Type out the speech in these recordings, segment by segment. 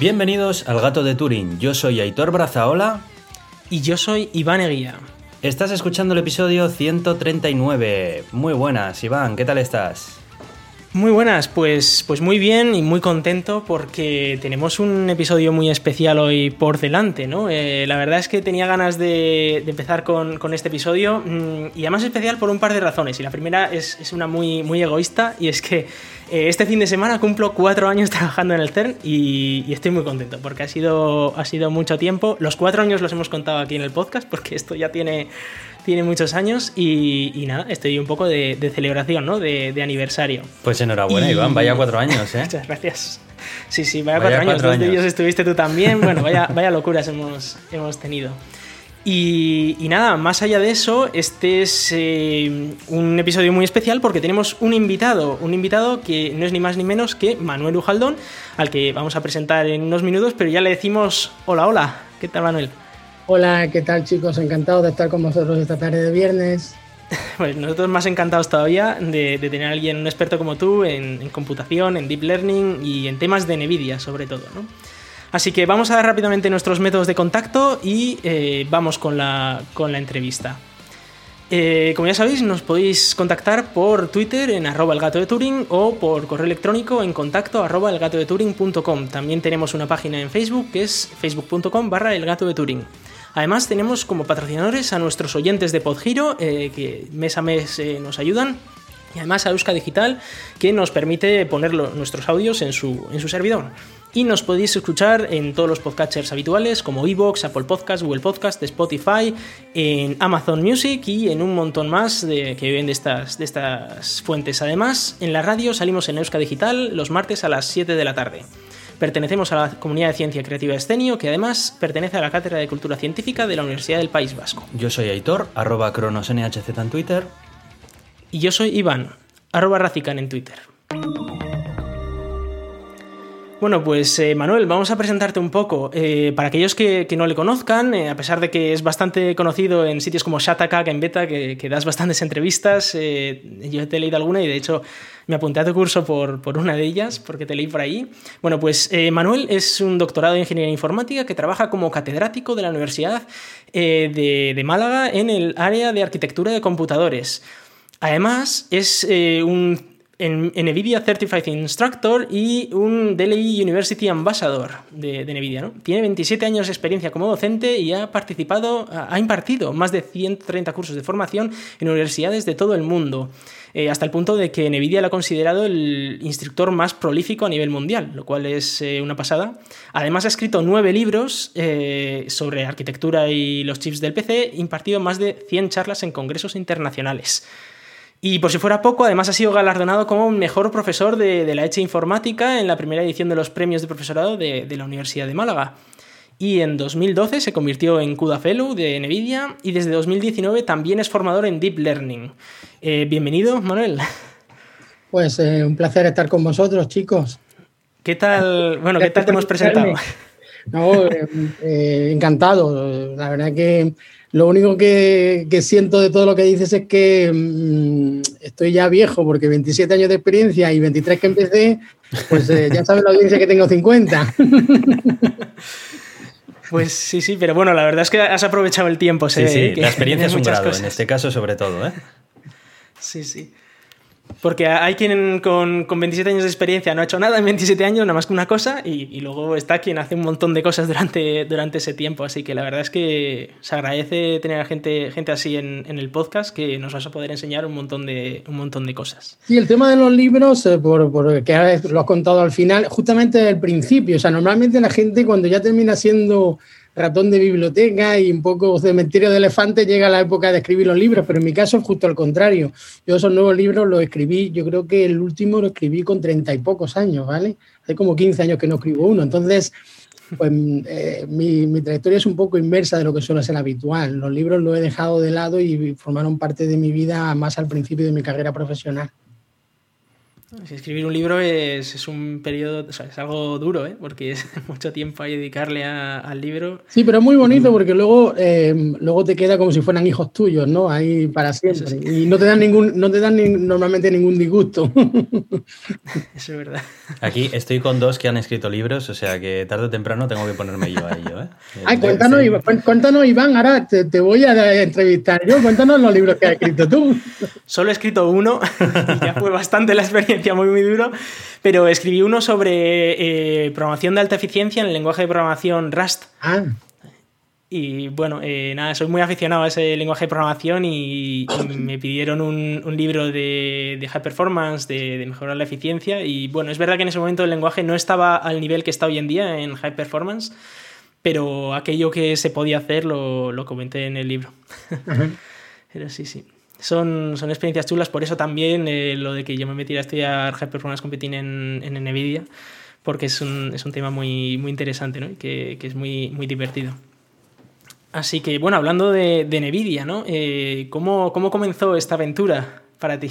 Bienvenidos al Gato de Turing. Yo soy Aitor Brazaola. Y yo soy Iván Eguía. Estás escuchando el episodio 139. Muy buenas, Iván, ¿qué tal estás? Muy buenas, pues, pues muy bien y muy contento porque tenemos un episodio muy especial hoy por delante, ¿no? Eh, la verdad es que tenía ganas de, empezar con, este episodio mm, y además especial por un par de razones. Y la primera es, una muy, muy egoísta y es que este fin de semana cumplo cuatro años trabajando en el CERN y, estoy muy contento porque ha sido, ha sido mucho tiempo. Los cuatro años los hemos contado aquí en el podcast porque esto ya tiene tiene muchos años y, nada, estoy un poco de, celebración, ¿no? De, aniversario. Pues enhorabuena, Iván, vaya cuatro años, ¿eh? Muchas gracias. Sí, sí, vaya, cuatro, años. Dos de ellos estuviste tú también. Bueno, vaya, vaya locuras hemos, hemos tenido. Y, nada, más allá de eso, este es eh, un episodio muy especial porque tenemos un invitado, un invitado que no es ni más ni menos que Manuel Ujaldón, al que vamos a presentar en unos minutos, pero ya le decimos hola, hola. ¿Qué tal, Manuel? Hola, ¿qué tal chicos? Encantado de estar con vosotros esta tarde de viernes. Pues nosotros más encantados todavía de, tener a alguien, un experto como tú, en, computación, en deep learning y en temas de NVIDIA sobre todo. ¿no? Así que vamos a dar rápidamente nuestros métodos de contacto y eh, vamos con la, con la entrevista. Eh, como ya sabéis, nos podéis contactar por Twitter en arroba el gato de Turing o por correo electrónico en contacto arroba elgatodeturing.com. También tenemos una página en Facebook que es facebook.com barra el gato de Turing. Además tenemos como patrocinadores a nuestros oyentes de Podgiro, eh, que mes a mes eh, nos ayudan, y además a Euska Digital, que nos permite poner nuestros audios en su, en su servidor. Y nos podéis escuchar en todos los podcatchers habituales como Evox, Apple Podcasts, Google Podcasts, Spotify, en Amazon Music y en un montón más de, que viven de estas, de estas fuentes. Además, en la radio salimos en Euska Digital los martes a las 7 de la tarde. Pertenecemos a la comunidad de ciencia creativa Escenio, que además pertenece a la Cátedra de Cultura Científica de la Universidad del País Vasco. Yo soy Aitor, arroba cronosnhz en Twitter. Y yo soy Iván, arroba racican en Twitter. Bueno, pues eh, Manuel, vamos a presentarte un poco. Eh, para aquellos que, no le conozcan, eh, a pesar de que es bastante conocido en sitios como Shataka, en Beta, que, das bastantes entrevistas, yo te he leído alguna y de hecho me apunté a tu curso por, una de ellas, porque te leí por ahí. Bueno, pues Manuel es un doctorado en Ingeniería Informática que trabaja como catedrático de la Universidad de, de Málaga en el área de arquitectura de computadores. Además, es un en, NVIDIA Certified Instructor y un Delhi University Ambassador de, NVIDIA. Tiene 27 años de experiencia como docente y ha participado, ha impartido más de 130 cursos de formación en universidades de todo el mundo. Eh, hasta el punto de que NVIDIA lo ha considerado el instructor más prolífico a nivel mundial, lo cual es eh, una pasada. Además ha escrito nueve libros eh, sobre arquitectura y los chips del PC, impartido más de 100 charlas en congresos internacionales. Y por si fuera poco, además ha sido galardonado como mejor profesor de, la Eche Informática en la primera edición de los premios de profesorado de, la Universidad de Málaga. Y en 2012 se convirtió en CUDA Fellow de NVIDIA y desde 2019 también es formador en Deep Learning. Eh, bienvenido, Manuel. Pues eh, un placer estar con vosotros, chicos. ¿Qué tal? Bueno, ¿qué tal te hemos presentado? No, eh, encantado. La verdad que lo único que, siento de todo lo que dices es que mm, estoy ya viejo, porque 27 años de experiencia y 23 que empecé, pues eh, ya sabes la audiencia que tengo 50. Pues sí, sí, pero bueno, la verdad es que has aprovechado el tiempo. Sí, sí, la experiencia es un grado, en este caso sobre todo. ¿eh? Sí, sí. Porque hay quien con, 27 años de experiencia no ha hecho nada en 27 años, nada más que una cosa, y, luego está quien hace un montón de cosas durante, durante ese tiempo. Así que la verdad es que se agradece tener a gente, gente así en, el podcast que nos vas a poder enseñar un montón de, un montón de cosas. Sí, el tema de los libros, eh, por, por que lo has contado al final, justamente el principio. O sea, normalmente la gente cuando ya termina siendo ratón de biblioteca y un poco cementerio de elefante llega la época de escribir los libros, pero en mi caso es justo al contrario. Yo esos nuevos libros los escribí, yo creo que el último lo escribí con treinta y pocos años, ¿vale? Hace como 15 años que no escribo uno. Entonces, pues eh, mi, mi, trayectoria es un poco inversa de lo que suele ser habitual. Los libros los he dejado de lado y formaron parte de mi vida más al principio de mi carrera profesional. Escribir un libro es, un periodo, o sea, es algo duro, ¿eh? porque es mucho tiempo ahí dedicarle al libro. Sí, pero es muy bonito porque luego, eh, luego te queda como si fueran hijos tuyos, ¿no? Ahí para siempre. Y no te dan ningún, no te dan normalmente ningún disgusto. Eso es verdad. Aquí estoy con dos que han escrito libros, o sea que tarde o temprano tengo que ponerme yo a ello. ¿eh? Ay, cuéntanos, Iván, cuéntanos, Iván, ahora te, te, voy a entrevistar yo. Cuéntanos los libros que has escrito tú. Solo he escrito uno y ya fue bastante la experiencia muy, muy duro, pero escribí uno sobre eh, programación de alta eficiencia en el lenguaje de programación Rust. Ah. Y bueno, eh, nada, soy muy aficionado a ese lenguaje de programación y, me pidieron un, libro de, high performance, de, mejorar la eficiencia. Y bueno, es verdad que en ese momento el lenguaje no estaba al nivel que está hoy en día en high performance, pero aquello que se podía hacer lo, lo comenté en el libro. pero sí, sí son, son experiencias chulas, por eso también eh, lo de que yo me metiera a estudiar High Performance Computing en, en NVIDIA, porque es un, es un tema muy, muy interesante ¿no? y que, que, es muy, muy divertido. Así que, bueno, hablando de, de NVIDIA, ¿no? Eh, ¿cómo, ¿cómo, comenzó esta aventura para ti?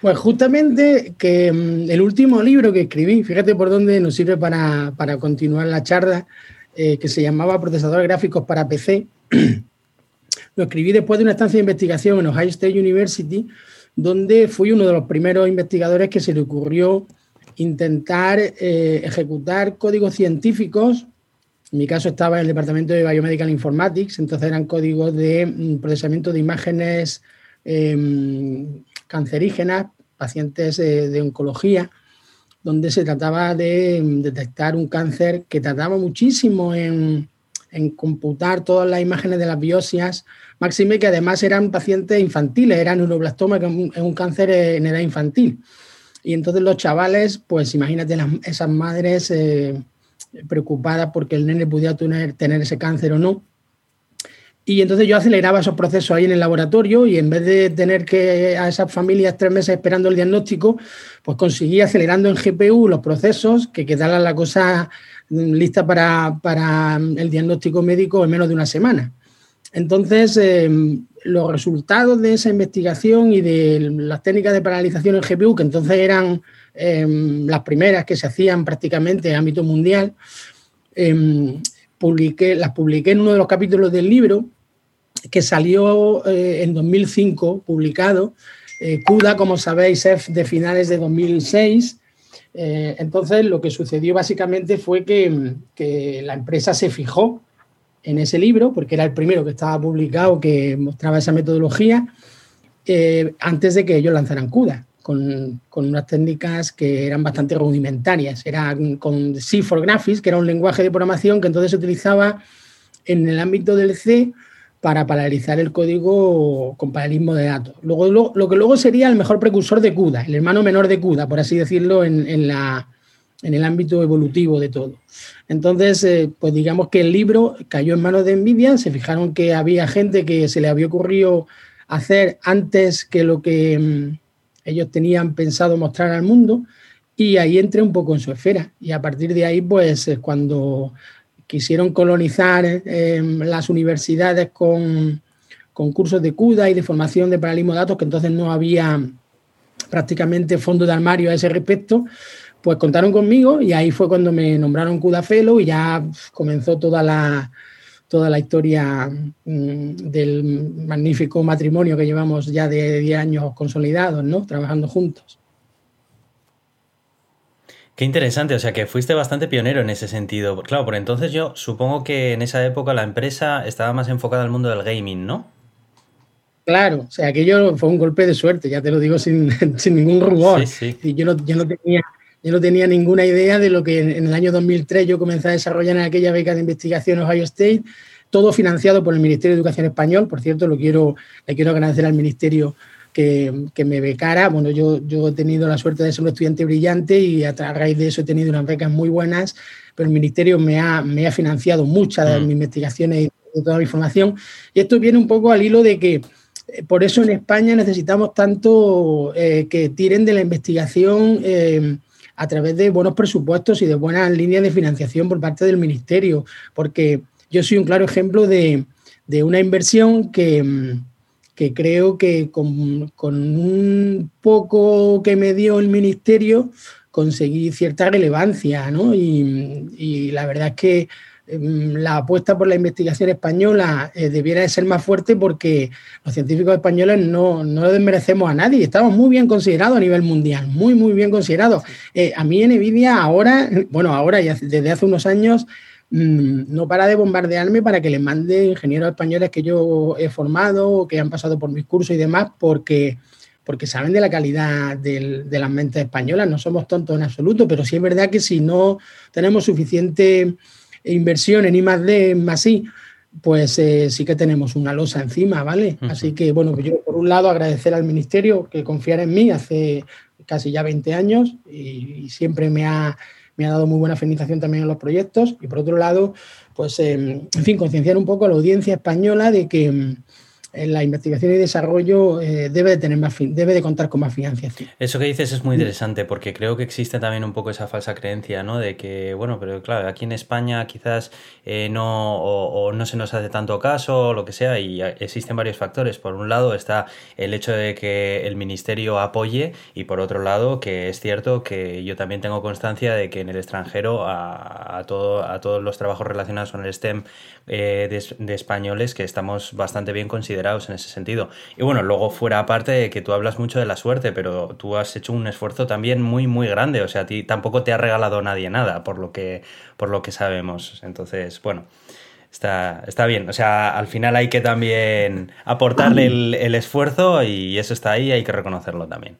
Pues justamente que mm, el último libro que escribí, fíjate por dónde nos sirve para, para continuar la charla, eh, que se llamaba Procesadores Gráficos para PC, Lo escribí después de una estancia de investigación en Ohio State University, donde fui uno de los primeros investigadores que se le ocurrió intentar eh, ejecutar códigos científicos. En mi caso estaba en el departamento de Biomedical Informatics, entonces eran códigos de mm, procesamiento de imágenes em, cancerígenas, pacientes eh, de oncología, donde se trataba de mm, detectar un cáncer que tardaba muchísimo en, en computar todas las imágenes de las biopsias, máxime que además eran pacientes infantiles, eran neuroblastoma, que es un cáncer en edad infantil. Y entonces los chavales, pues imagínate esas madres eh, preocupadas porque el nene pudiera tener, tener ese cáncer o no. Y entonces yo aceleraba esos procesos ahí en el laboratorio y en vez de tener que a esas familias tres meses esperando el diagnóstico, pues conseguí acelerando en GPU los procesos que quedara la cosa lista para, el diagnóstico médico en menos de una semana. Entonces, em, los resultados de esa investigación y de las técnicas de paralización en GPU, que entonces eran em, las primeras que se hacían prácticamente en ámbito mundial, em, publiqué, las publiqué en uno de los capítulos del libro que salió eh, en 2005, publicado. Eh, CUDA, como sabéis, es de finales de 2006 eh, entonces, lo que sucedió básicamente fue que, la empresa se fijó en ese libro, porque era el primero que estaba publicado que mostraba esa metodología, eh, antes de que ellos lanzaran CUDA, con, unas técnicas que eran bastante rudimentarias. Era con C4 Graphics, que era un lenguaje de programación que entonces se utilizaba en el ámbito del C para paralizar el código con paralelismo de datos. Luego, lo, que luego sería el mejor precursor de CUDA, el hermano menor de CUDA, por así decirlo, en, el ámbito evolutivo de todo. Entonces, eh, pues digamos que el libro cayó en manos de Nvidia, se fijaron que había gente que se le había ocurrido hacer antes que lo que mm, ellos tenían pensado mostrar al mundo, y ahí entré un poco en su esfera. Y a partir de ahí, pues cuando quisieron colonizar em, las universidades con, cursos de CUDA y de formación de paralelismo de datos, que entonces no había prácticamente fondo de armario a ese respecto, pues contaron conmigo y ahí fue cuando me nombraron CUDA Fellow y ya comenzó toda la, toda la historia mm, del magnífico matrimonio que llevamos ya de 10 años consolidados, ¿no? Trabajando juntos. Qué interesante, o sea que fuiste bastante pionero en ese sentido. Claro, por entonces yo supongo que en esa época la empresa estaba más enfocada al mundo del gaming, ¿no? Claro, o sea, aquello fue un golpe de suerte, ya te lo digo sin, ningún rubor. Y yo no, tenía, yo no tenía ninguna idea de lo que en, el año 2003 yo comencé a desarrollar en aquella beca de investigación Ohio State, todo financiado por el Ministerio de Educación Español. Por cierto, lo quiero, le quiero agradecer al Ministerio que, me becara. Bueno, yo, yo he tenido la suerte de ser un estudiante brillante y a, raíz de eso he tenido unas becas muy buenas, pero el Ministerio me ha, me ha financiado muchas de mm. mis investigaciones y toda mi formación. Y esto viene un poco al hilo de que eh, por eso en España necesitamos tanto eh, que tiren de la investigación eh, a través de buenos presupuestos y de buenas líneas de financiación por parte del Ministerio, porque yo soy un claro ejemplo de, de una inversión que, que creo que con, un poco que me dio el ministerio conseguí cierta relevancia, ¿no? Y, la verdad es que em, la apuesta por la investigación española eh, debiera de ser más fuerte porque los científicos españoles no, no desmerecemos a nadie, estamos muy bien considerados a nivel mundial, muy, muy bien considerados. Eh, a mí en Nvidia ahora, bueno, ahora y desde hace unos años, Mm, no para de bombardearme para que les mande ingenieros españoles que yo he formado, que han pasado por mis cursos y demás, porque, porque saben de la calidad de las mentes españolas. No somos tontos en absoluto, pero sí es verdad que si no tenemos suficiente inversión en I más D, más I, pues eh, sí que tenemos una losa encima, ¿vale? Así que, bueno, yo por un lado agradecer al Ministerio que confiara en mí hace casi ya 20 años y siempre me ha me ha dado muy buena feminización también en los proyectos. Y por otro lado, pues em, en fin, concienciar un poco a la audiencia española de que em, en la investigación y desarrollo eh, debe de tener más debe de contar con más financiación. Eso que dices es muy interesante porque creo que existe también un poco esa falsa creencia, ¿no? De que, bueno, pero claro, aquí en España quizás eh, no o, no se nos hace tanto caso o lo que sea y existen varios factores. Por un lado está el hecho de que el ministerio apoye y por otro lado que es cierto que yo también tengo constancia de que en el extranjero a, todo, a todos los trabajos relacionados con el STEM eh, de españoles que estamos bastante bien considerados en ese sentido. Y bueno, luego fuera aparte de que tú hablas mucho de la suerte, pero tú has hecho un esfuerzo también muy, muy grande. O sea, a ti tampoco te ha regalado nadie nada, por lo que, por lo que sabemos. Entonces, bueno. Está, está bien, o sea, al final hay que también aportarle el, esfuerzo y eso está ahí, hay que reconocerlo también.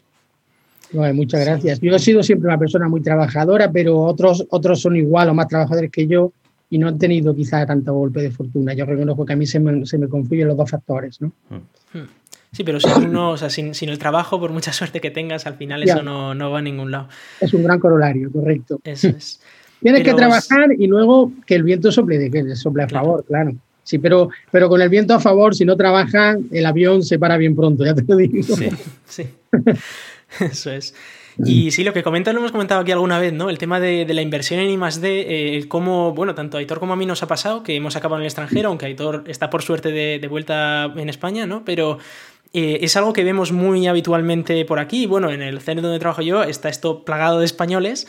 muchas gracias. Yo he sido siempre una persona muy trabajadora, pero otros, otros son igual o más trabajadores que yo y no han tenido quizá tanto golpe de fortuna. Yo reconozco que a mí se me, se me confluyen los dos factores, ¿no? Hmm. Sí, pero sin, uno, o sea, sin, sin, el trabajo, por mucha suerte que tengas, al final eso no, no, va a ningún lado. Es un gran corolario, correcto. Eso es. Tienes que trabajar y luego que el viento sople, de que sople a favor, claro. Sí, pero, pero con el viento a favor, si no trabajas, el avión se para bien pronto, ya te lo digo. Sí, sí. Eso es. Y sí, lo que comentas lo hemos comentado aquí alguna vez, ¿no? El tema de, la inversión en I D, eh, cómo, bueno, tanto a Aitor como a mí nos ha pasado, que hemos acabado en el extranjero, aunque Aitor está por suerte de, vuelta en España, ¿no? Pero eh, es algo que vemos muy habitualmente por aquí. Bueno, en el centro donde trabajo yo está esto plagado de españoles.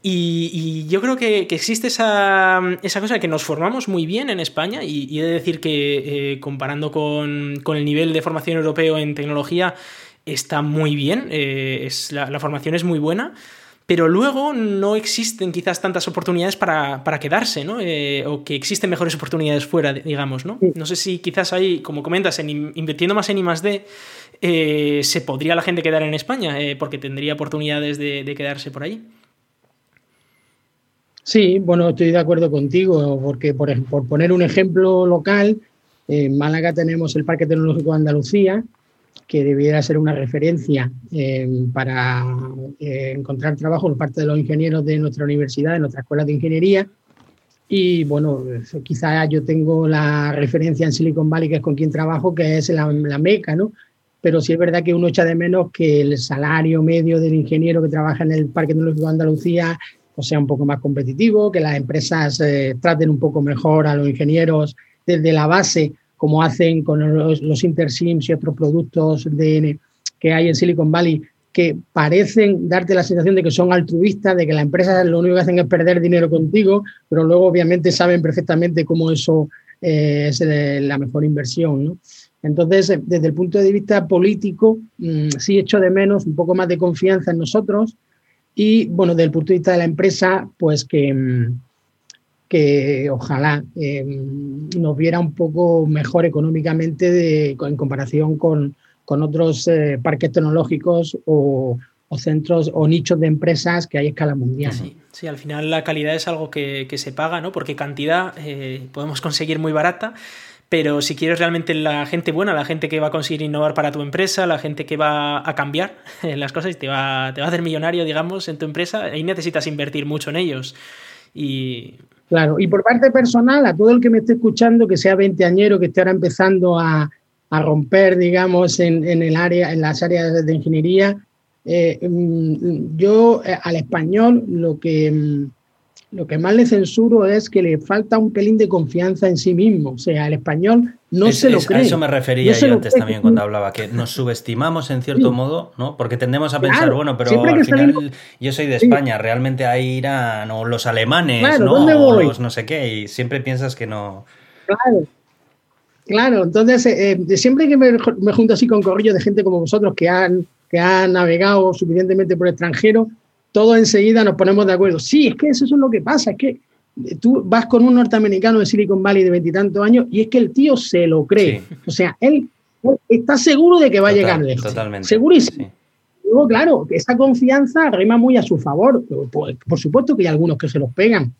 Y, yo creo que, existe esa, esa, cosa que nos formamos muy bien en España y, he de decir que eh, comparando con, con, el nivel de formación europeo en tecnología, está muy bien, eh, es, la, formación es muy buena, pero luego no existen quizás tantas oportunidades para, quedarse, ¿no? Eh, o que existen mejores oportunidades fuera, digamos, ¿no? No sé si quizás ahí, como comentas, en, invirtiendo más en I D, eh, se podría la gente quedar en España, porque tendría oportunidades de, quedarse por ahí. Sí, bueno, estoy de acuerdo contigo, porque por, por poner un ejemplo local, en Málaga tenemos el Parque Tecnológico de Andalucía, que debiera ser una referencia eh, para eh, encontrar trabajo por parte de los ingenieros de nuestra universidad, de nuestra escuela de ingeniería. Y bueno, quizá yo tengo la referencia en Silicon Valley, que es con quien trabajo, que es la, la meca, ¿no? Pero sí es verdad que uno echa de menos que el salario medio del ingeniero que trabaja en el Parque Tecnológico de Andalucía o sea un poco más competitivo, que las empresas eh, traten un poco mejor a los ingenieros desde la base como hacen con los, los InterSims y otros productos de, que hay en Silicon Valley, que parecen darte la sensación de que son altruistas, de que las empresas lo único que hacen es perder dinero contigo, pero luego obviamente saben perfectamente cómo eso eh, es la mejor inversión. Entonces, eh, desde el punto de vista político, mm, sí echo de menos un poco más de confianza en nosotros y, bueno, desde el punto de vista de la empresa, pues que, mm, que ojalá eh, nos viera un poco mejor económicamente en comparación con, otros eh, parques tecnológicos o, centros o nichos de empresas que hay a escala mundial. Sí, al final la calidad es algo que, se paga, ¿no? Porque cantidad eh, podemos conseguir muy barata, pero si quieres realmente la gente buena, la gente que va a conseguir innovar para tu empresa, la gente que va a cambiar las cosas y te va, te va a hacer millonario, digamos, en tu empresa, ahí necesitas invertir mucho en ellos. Y Claro, y por parte personal, a todo el que me esté escuchando, que sea veinteañero, que esté ahora empezando a, romper, digamos, en, el área, en las áreas de ingeniería, eh, mm, yo eh, al español lo que, mm, lo que más le censuro es que le falta un pelín de confianza en sí mismo. O sea, el español no se lo cree. A eso me refería yo antes también cuando hablaba, que nos subestimamos en cierto modo, ¿no? Porque tendemos a pensar, bueno, pero al final yo soy de España, realmente ahí irán o los alemanes, ¿no? O los no sé qué, y siempre piensas que no. Claro. Claro, entonces eh, eh, siempre que me, me, junto así con corrillos de gente como vosotros que han, que han navegado suficientemente por extranjero, todos enseguida nos ponemos de acuerdo. Sí, es que eso es lo que pasa, es que tú vas con un norteamericano de Silicon Valley de veintitantos años y es que el tío se lo cree. O sea, él, está seguro de que va a llegar lejos. Totalmente. Segurísimo. Luego, claro, esa confianza rima muy a su favor. Por, por, supuesto que hay algunos que se los pegan,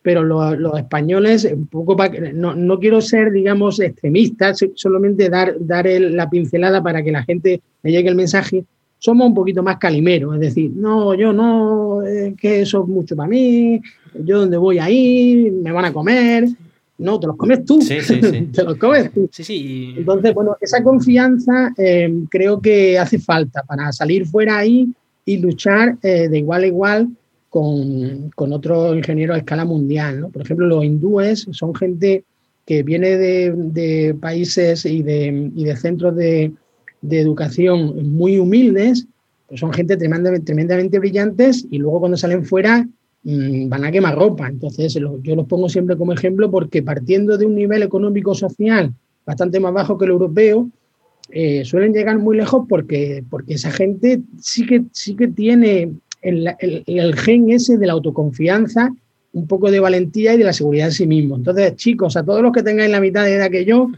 pero los, los españoles, un poco no, no, quiero ser, digamos, extremista, solamente dar, dar la pincelada para que la gente le llegue el mensaje somos un poquito más calimeros, es decir, no, yo no, que eso es mucho para mí, yo donde voy a ir, me van a comer, no, te los comes tú, sí, sí, sí. te los comes tú. Entonces, bueno, esa confianza eh, creo que hace falta para salir fuera ahí y luchar eh, de igual a igual con, con otros ingenieros a escala mundial. ¿no? Por ejemplo, los hindúes son gente que viene de, de países y de, y de centros de, de educación muy humildes, pues son gente tremendamente, tremendamente brillantes y luego cuando salen fuera mmm, van a quemar ropa. Entonces lo, yo los pongo siempre como ejemplo porque partiendo de un nivel económico-social bastante más bajo que el europeo, eh, suelen llegar muy lejos porque, porque esa gente sí que, sí que tiene el, gen ese de la autoconfianza, un poco de valentía y de la seguridad en sí mismo. Entonces, chicos, a todos los que tengáis la mitad de edad que yo,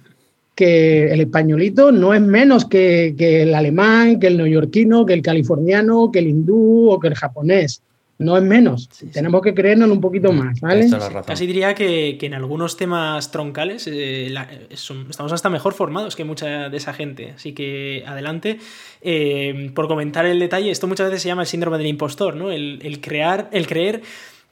que el españolito no es menos que, que, el alemán, que el neoyorquino, que el californiano, que el hindú o que el japonés. No es menos. Tenemos que creernos un poquito mm, más, ¿vale? Casi diría que, que, en algunos temas troncales eh, la, son, estamos hasta mejor formados que mucha de esa gente. Así que adelante. Eh, por comentar el detalle, esto muchas veces se llama el síndrome del impostor, ¿no? El, el crear, el creer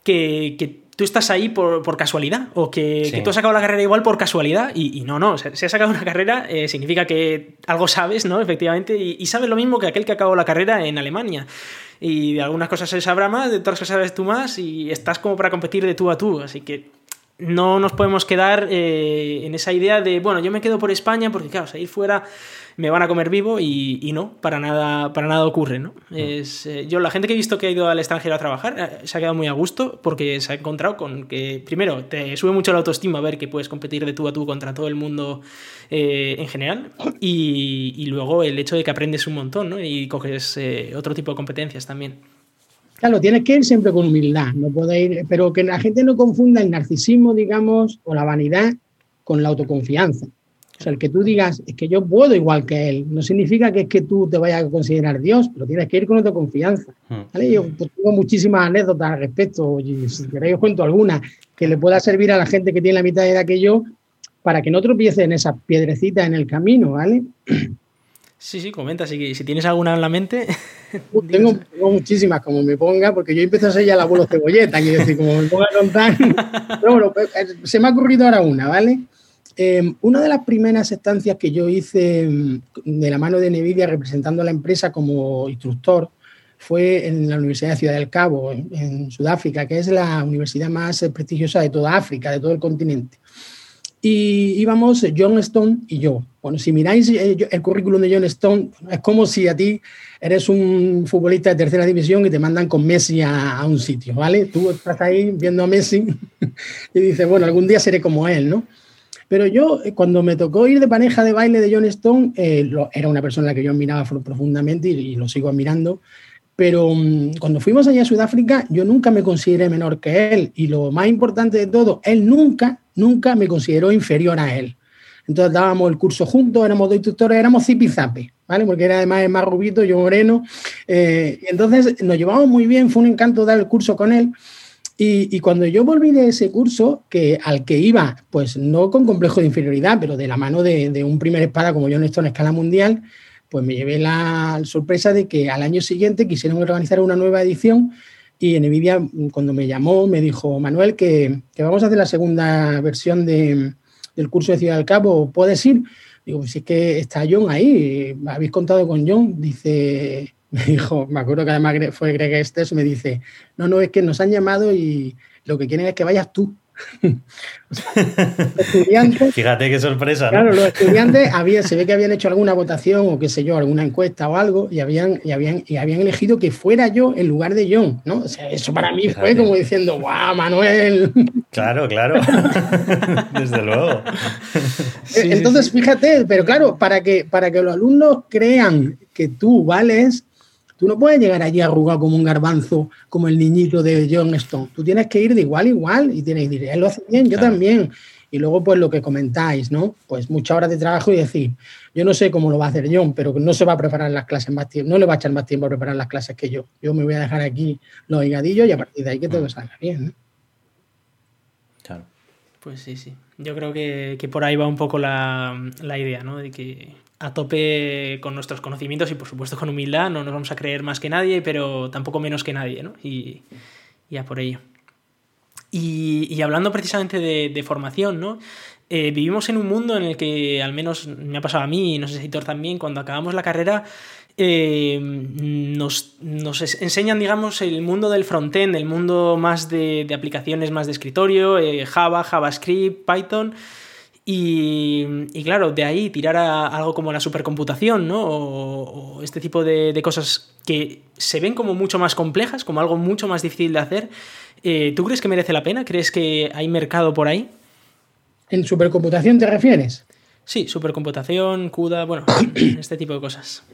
que, que tú estás ahí por, por casualidad o que, que, tú has sacado la carrera igual por casualidad y, y no, no, si has sacado una carrera eh, significa que algo sabes, ¿no? Efectivamente, y, y, sabes lo mismo que aquel que acabó la carrera en Alemania. Y de algunas cosas se sabrá más, de otras cosas sabes tú más y estás como para competir de tú a tú, así que no nos podemos quedar eh, en esa idea de, bueno, yo me quedo por España porque, claro, salir fuera me van a comer vivo y, y no, para nada, para nada ocurre, ¿no? Es, eh, yo, la gente que he visto que ha ido al extranjero a trabajar, eh, se ha quedado muy a gusto porque se ha encontrado con que, primero, te sube mucho la autoestima ver que puedes competir de tú a tú contra todo el mundo eh, en general y, y, luego el hecho de que aprendes un montón, ¿no? Y coges eh, otro tipo de competencias también. Claro, tienes que ir siempre con humildad, no puede ir, pero que la gente no confunda el narcisismo, digamos, o la vanidad con la autoconfianza. O sea, el que tú digas, es que yo puedo igual que él, no significa que es que tú te vayas a considerar Dios, pero tienes que ir con autoconfianza. Hmm. ¿vale? Yo pues, tengo muchísimas anécdotas al respecto, y si queréis os cuento alguna, que le pueda servir a la gente que tiene la mitad de edad que yo, para que no tropiece en esas piedrecitas en el camino, ¿vale? Sí, sí, comenta, si, si tienes alguna en la mente. tengo, tengo, muchísimas, como me ponga, porque yo empiezo a ser ya el abuelo cebolleta, quiero decir, como me ponga a contar. Pero bueno, pues, eh, se me ha ocurrido ahora una, ¿vale? Eh, una de las primeras estancias que yo hice mm, de la mano de Nvidia representando a la empresa como instructor fue en la Universidad de Ciudad del Cabo, en, en Sudáfrica, que es la universidad más prestigiosa de toda África, de todo el continente. Y íbamos John Stone y yo. Bueno, si miráis eh, el currículum de John Stone, es como si a ti eres un futbolista de tercera división y te mandan con Messi a, a un sitio, ¿vale? Tú estás ahí viendo a Messi y dices, bueno, algún día seré como él, ¿no? Pero yo, eh, cuando me tocó ir de pareja de baile de John Stone, eh, lo, era una persona a la que yo admiraba profundamente y, y lo sigo admirando. Pero um, cuando fuimos allá a Sudáfrica, yo nunca me consideré menor que él. Y lo más importante de todo, él nunca, nunca me consideró inferior a él. Entonces dábamos el curso juntos, éramos dos instructores, éramos zipizape, ¿vale? Porque era además más rubito, yo moreno. Eh, y entonces nos llevamos muy bien, fue un encanto dar el curso con él. Y, cuando yo volví de ese curso, que al que iba, pues no con complejo de inferioridad, pero de la mano de, un primer espada como John Stone en escala mundial, pues me llevé la sorpresa de que al año siguiente quisieron organizar una nueva edición y en Nvidia, cuando me llamó, me dijo, Manuel, que, vamos a hacer la segunda versión de, del curso de Ciudad del Cabo, ¿puedes ir? Digo, pues es que está John ahí, habéis contado con John, dice, me dijo, me acuerdo que además fue Greg Estes, me dice, no, no, es que nos han llamado y, lo que quieren es que vayas tú. Fíjate qué sorpresa. Claro, los estudiantes había, se ve que habían hecho alguna votación o qué sé yo, alguna encuesta o algo, y habían, y habían, y habían elegido que fuera yo en lugar de John, ¿no? O sea, eso para mí fue como diciendo, ¡guau, Manuel! Claro, claro. Desde luego. Entonces, fíjate, pero claro, para que, para que los alumnos crean que tú vales, Tú no puedes llegar allí arrugado como un garbanzo, como el niñito de John Stone. Tú tienes que ir de igual a igual y tienes que decir, él lo hace bien, yo también. Y luego, pues lo que comentáis, ¿no? Pues muchas horas de trabajo y decir, yo no sé cómo lo va a hacer John, pero no se va a preparar las clases más tiempo, no le va a echar más tiempo a preparar las clases que yo. Yo me voy a dejar aquí los higadillos y a partir de ahí que todo salga bien, ¿no? Claro. Pues sí, sí. Yo creo que, por ahí va un poco la, la idea, ¿no? De que a tope con nuestros conocimientos y por supuesto con humildad, no nos vamos a creer más que nadie, pero tampoco menos que nadie, ¿no? Y ya por ello. Y, hablando precisamente de, formación, ¿no? Eh, vivimos en un mundo en el que, al menos me ha pasado a mí y no sé si Editor también, cuando acabamos la carrera, eh, nos, enseñan, digamos, el mundo del frontend, el mundo más de, aplicaciones más de escritorio, eh, Java, JavaScript, Python. Y, claro, de ahí tirar a algo como la supercomputación, ¿no? O, este tipo de, cosas que se ven como mucho más complejas, como algo mucho más difícil de hacer. Eh, ¿Tú crees que merece la pena? ¿Crees que hay mercado por ahí? ¿En supercomputación te refieres? Sí, supercomputación, CUDA, bueno, este tipo de cosas.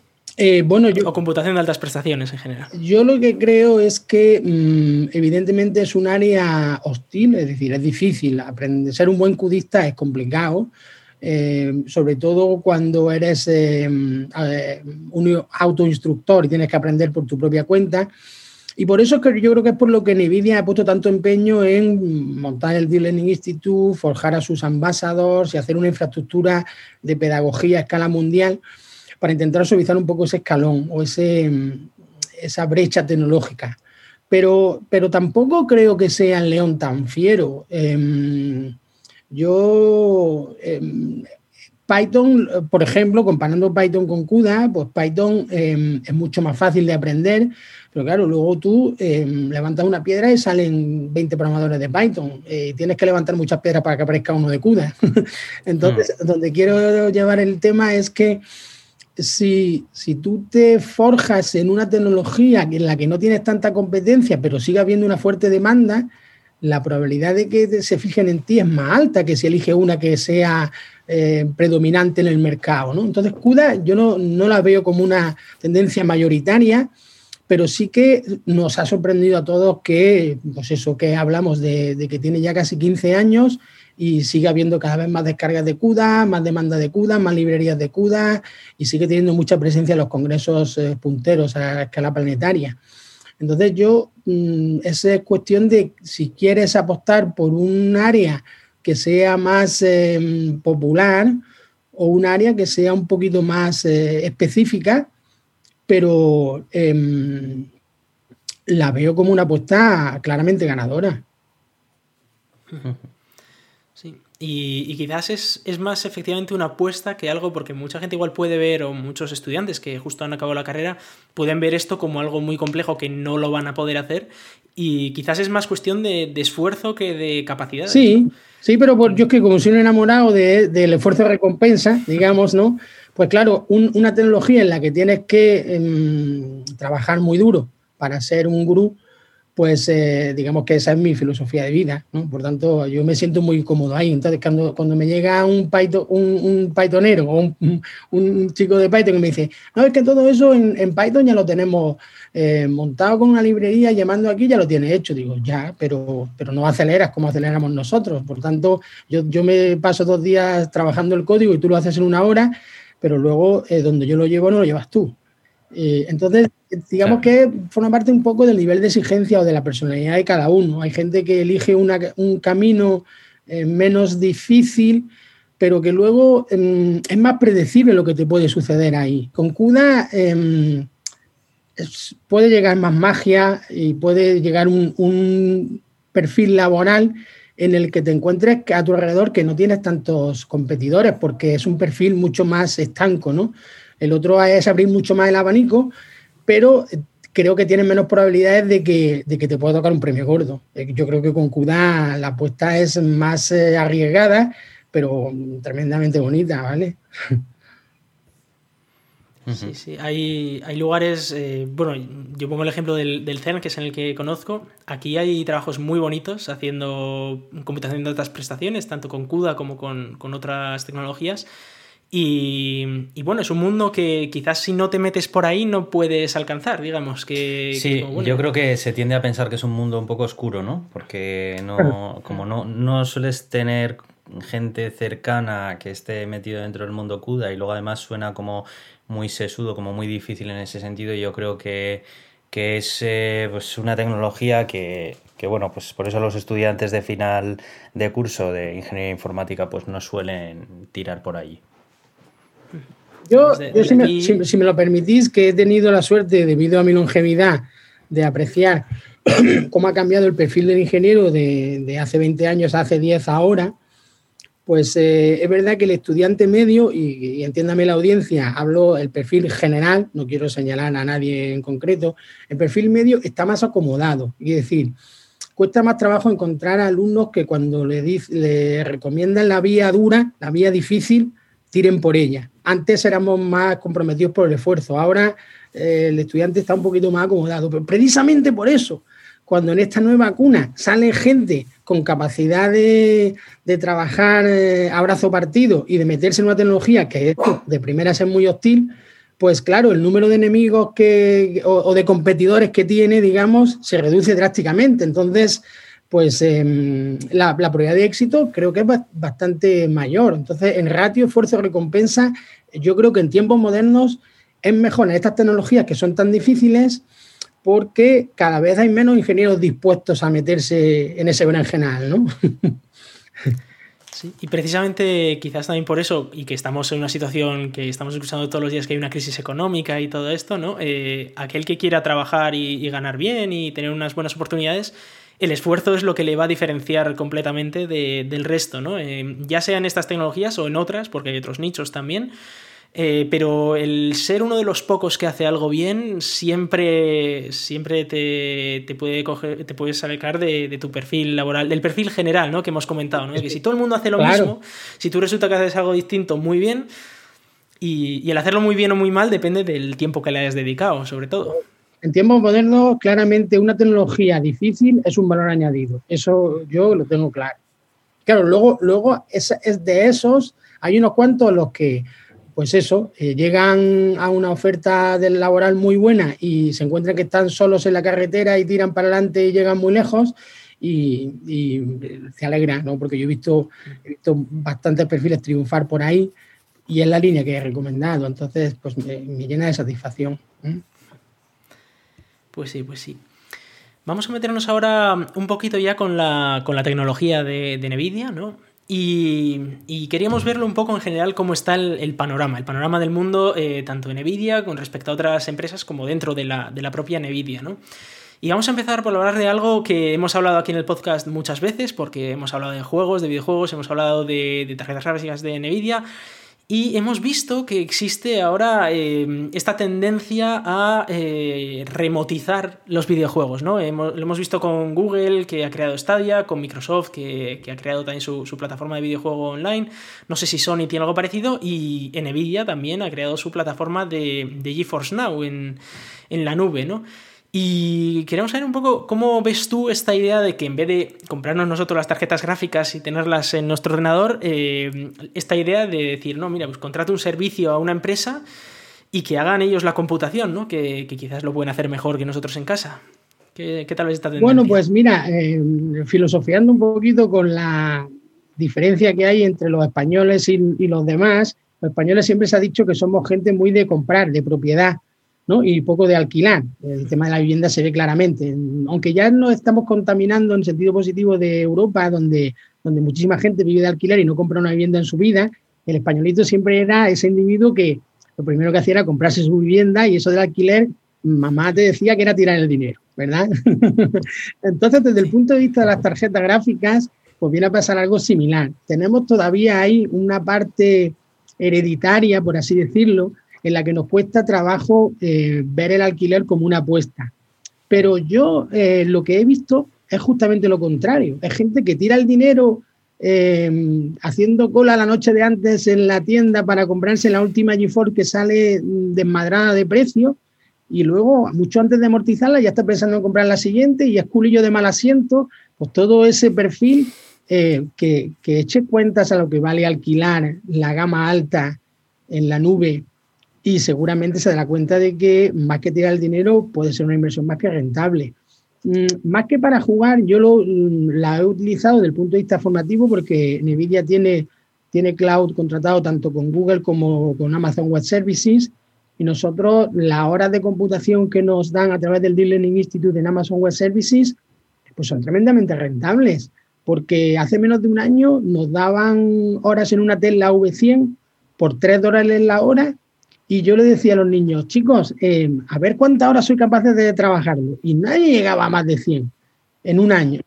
Eh, bueno, o computación de altas prestaciones en general. Yo lo que creo es que mm, evidentemente es un área hostil, es decir, es difícil. Aprender, ser un buen cudista es complicado, eh, sobre todo cuando eres eh, un autoinstructor y tienes que aprender por tu propia cuenta. Y por eso es que yo creo que es por lo que NVIDIA ha puesto tanto empeño en montar el Deep Learning Institute, forjar a sus ambasadores y hacer una infraestructura de pedagogía a escala mundial para intentar suavizar un poco ese escalón o ese, esa brecha tecnológica. Pero, pero tampoco creo que sea el león tan fiero. Em, yo, em, Python, por ejemplo, comparando Python con CUDA, pues Python em, es mucho más fácil de aprender, pero claro, luego tú levantas una piedra y salen 20 programadores de Python. Eh, tienes que levantar muchas piedras para que aparezca uno de CUDA. Entonces, mm. donde quiero llevar el tema es que si, tú te forjas en una tecnología en la que no tienes tanta competencia, pero sigue habiendo una fuerte demanda, la probabilidad de que se fijen en ti es más alta que si elige una que sea eh, predominante en el mercado. ¿no? Entonces, CUDA yo no, la veo como una tendencia mayoritaria, pero sí que nos ha sorprendido a todos que, pues eso, que hablamos de, de que tiene ya casi 15 años y sigue habiendo cada vez más descargas de CUDA, más demanda de CUDA, más librerías de CUDA y sigue teniendo mucha presencia en los congresos eh, punteros a escala planetaria. Entonces yo, mm, esa es cuestión de si quieres apostar por un área que sea más em, popular o un área que sea un poquito más eh, específica, pero em, la veo como una apuesta claramente ganadora. Y, quizás es, es, más efectivamente una apuesta que algo, porque mucha gente igual puede ver, o muchos estudiantes que justo han acabado la carrera, pueden ver esto como algo muy complejo que no lo van a poder hacer. Y quizás es más cuestión de, esfuerzo que de capacidad. Sí, sí, pero por, yo es que como soy un enamorado del esfuerzo de recompensa, digamos, ¿no? Pues claro, una tecnología en la que tienes que em, trabajar muy duro para ser un gurú, pues eh, digamos que esa es mi filosofía de vida. Por tanto, yo me siento muy cómodo ahí. Entonces, cuando, cuando me llega un, Python, un, Pythonero o un, chico de Python que me dice, no, es que todo eso en, Python ya lo tenemos eh, montado con una librería, llamando aquí, ya lo tiene hecho. Digo, ya, pero, pero no aceleras como aceleramos nosotros. Por tanto, yo, yo me paso dos días trabajando el código y tú lo haces en una hora, pero luego eh, donde yo lo llevo no lo llevas tú. Entonces, digamos que forma parte un poco del nivel de exigencia o de la personalidad de cada uno. Hay gente que elige un camino eh, menos difícil, pero que luego em, es más predecible lo que te puede suceder ahí. Con CUDA em, puede llegar más magia y puede llegar un, un, perfil laboral en el que te encuentres a tu alrededor que no tienes tantos competidores porque es un perfil mucho más estanco, ¿no? El otro es abrir mucho más el abanico pero creo que tienes menos probabilidades de que, de que te pueda tocar un premio gordo. Eh, yo creo que con CUDA la apuesta es más eh, arriesgada, pero tremendamente bonita, ¿vale? Sí, sí. Hay, hay lugares, eh, bueno, yo pongo el ejemplo del, del, CERN, que es en el que conozco. Aquí hay trabajos muy bonitos haciendo computación de otras prestaciones, tanto con CUDA como con, con otras tecnologías. Y, y, bueno, es un mundo que quizás si no te metes por ahí no puedes alcanzar, digamos. Que, sí, bueno. yo creo que se tiende a pensar que es un mundo un poco oscuro, ¿no? Porque no, como no, no sueles tener gente cercana que esté metido dentro del mundo CUDA y luego además suena como muy sesudo, como muy difícil en ese sentido. Y yo creo que, que es eh, pues una tecnología que, que, bueno, pues por eso los estudiantes de final de curso de ingeniería informática pues no suelen tirar por allí. Yo, yo si, me, si, si, me, lo permitís, que he tenido la suerte, debido a mi longevidad, de apreciar cómo ha cambiado el perfil del ingeniero de, de hace 20 años a hace 10 ahora, pues eh, es verdad que el estudiante medio, y, y, entiéndame la audiencia, hablo el perfil general, no quiero señalar a nadie en concreto, el perfil medio está más acomodado, es decir, cuesta más trabajo encontrar alumnos que cuando le, le recomiendan la vía dura, la vía difícil, tiren por ella. Antes éramos más comprometidos por el esfuerzo, ahora eh, el estudiante está un poquito más acomodado, pero precisamente por eso, cuando en esta nueva cuna sale gente con capacidad de, de trabajar eh, a brazo partido y de meterse en una tecnología que de primera es muy hostil, pues claro, el número de enemigos que, o de competidores que tiene, digamos, se reduce drásticamente. Entonces, pues eh, la, probabilidad de éxito creo que es bastante mayor. Entonces, en ratio, esfuerzo, recompensa, yo creo que en tiempos modernos es mejor en estas tecnologías que son tan difíciles porque cada vez hay menos ingenieros dispuestos a meterse en ese berenjenal, ¿no? Sí, y precisamente quizás también por eso, y que estamos en una situación que estamos escuchando todos los días que hay una crisis económica y todo esto, ¿no? Eh, aquel que quiera trabajar y, ganar bien y tener unas buenas oportunidades, el esfuerzo es lo que le va a diferenciar completamente de, del resto, ¿no? Eh, ya sea en estas tecnologías o en otras, porque hay otros nichos también. Eh, pero el ser uno de los pocos que hace algo bien siempre, siempre te, te puede coger, te puedes sacar de, de, tu perfil laboral, del perfil general ¿no? que hemos comentado. ¿no? Que si todo el mundo hace lo claro. mismo, si tú resulta que haces algo distinto muy bien, y, y el hacerlo muy bien o muy mal depende del tiempo que le hayas dedicado, sobre todo. En tiempos modernos, claramente una tecnología difícil es un valor añadido. Eso yo lo tengo claro. Claro, luego, luego es, es de esos, hay unos cuantos los que pues eso, eh, llegan a una oferta del laboral muy buena y se encuentran que están solos en la carretera y tiran para adelante y llegan muy lejos y, y se alegran, ¿no? Porque yo he visto, he visto bastantes perfiles triunfar por ahí y es la línea que he recomendado, entonces pues me, me llena de satisfacción. ¿eh? Pues sí, pues sí. Vamos a meternos ahora un poquito ya con la, con la tecnología de, de NVIDIA, ¿no? Y, queríamos verlo un poco en general cómo está el, el panorama, el panorama del mundo, eh, tanto en Nvidia con respecto a otras empresas como dentro de la, de la propia Nvidia, ¿no? Y vamos a empezar por hablar de algo que hemos hablado aquí en el podcast muchas veces, porque hemos hablado de juegos, de videojuegos, hemos hablado de, de tarjetas gráficas de Nvidia, y hemos visto que existe ahora eh, esta tendencia a eh, remotizar los videojuegos, ¿no? Hemos, lo hemos visto con Google, que ha creado Stadia, con Microsoft, que, que ha creado también su, su, plataforma de videojuego online. No sé si Sony tiene algo parecido. Y Nvidia también ha creado su plataforma de, de GeForce Now en, en la nube, ¿no? Y queremos saber un poco cómo ves tú esta idea de que en vez de comprarnos nosotros las tarjetas gráficas y tenerlas en nuestro ordenador, eh, esta idea de decir, no, mira, pues contrato un servicio a una empresa y que hagan ellos la computación, ¿no? Que, que quizás lo pueden hacer mejor que nosotros en casa. ¿Qué, qué tal vez esta tendencia? Bueno, pues mira, eh, filosofiando un poquito con la diferencia que hay entre los españoles y, y los demás, los españoles siempre se ha dicho que somos gente muy de comprar, de propiedad ¿no? y poco de alquilar. El tema de la vivienda se ve claramente. Aunque ya no estamos contaminando en sentido positivo de Europa, donde, donde muchísima gente vive de alquiler y no compra una vivienda en su vida, el españolito siempre era ese individuo que lo primero que hacía era comprarse su vivienda y eso del alquiler, mamá te decía que era tirar el dinero, ¿verdad? Entonces, desde el punto de vista de las tarjetas gráficas, pues viene a pasar algo similar. Tenemos todavía ahí una parte hereditaria, por así decirlo, en la que nos cuesta trabajo eh, ver el alquiler como una apuesta. Pero yo eh, lo que he visto es justamente lo contrario. Es gente que tira el dinero eh, haciendo cola la noche de antes en la tienda para comprarse la última GeForce que sale desmadrada de precio y luego, mucho antes de amortizarla, ya está pensando en comprar la siguiente y es culillo de mal asiento. Pues todo ese perfil que, que eche cuentas a lo que vale alquilar la gama alta en la nube y seguramente se dará cuenta de que más que tirar el dinero puede ser una inversión más que rentable. Mm, más que para jugar, yo lo, mm, la he utilizado desde el punto de vista formativo porque Nvidia tiene, tiene cloud contratado tanto con Google como con Amazon Web Services y nosotros las horas de computación que nos dan a través del Deep Learning Institute en Amazon Web Services pues son tremendamente rentables porque hace menos de un año nos daban horas en una Tesla V100 por 3 dólares la hora y yo le decía a los niños, chicos, eh, a ver cuántas horas soy capaz de trabajarlo. Y nadie llegaba a más de 100 en un año.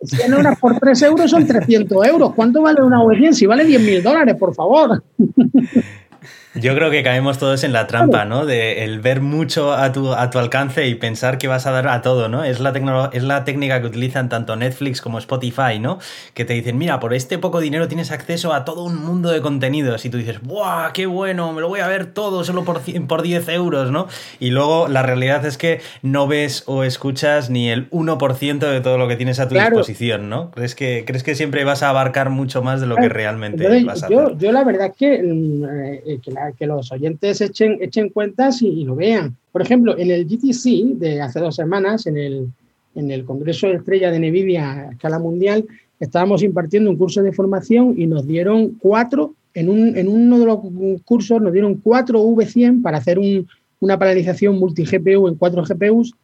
100 horas por 3 euros son 300 euros. ¿Cuánto vale una V100? Si vale 10 mil dólares, por favor. Yo creo que caemos todos en la trampa, ¿no? De el ver mucho a tu, a tu alcance y pensar que vas a dar a todo, ¿no? Es la, es la técnica que utilizan tanto Netflix como Spotify, ¿no? Que te dicen, mira, por este poco dinero tienes acceso a todo un mundo de contenidos y tú dices, ¡buah, qué bueno! Me lo voy a ver todo solo por, por 10 euros, ¿no? Y luego la realidad es que no ves o escuchas ni el 1% de todo lo que tienes a tu disposición, ¿no? ¿Crees que, ¿Crees que siempre vas a abarcar mucho más de lo que realmente vas a hacer? Yo, la verdad que, mm, eh, que la que los oyentes echen, echen cuentas y, lo vean. Por ejemplo, en el GTC de hace dos semanas, en el, en el Congreso de Estrella de NVIDIA a escala mundial, estábamos impartiendo un curso de formación y nos dieron cuatro, en, un, en uno de los cursos nos dieron cuatro V100 para hacer un, una paralización multi-GPU en cuatro GPUs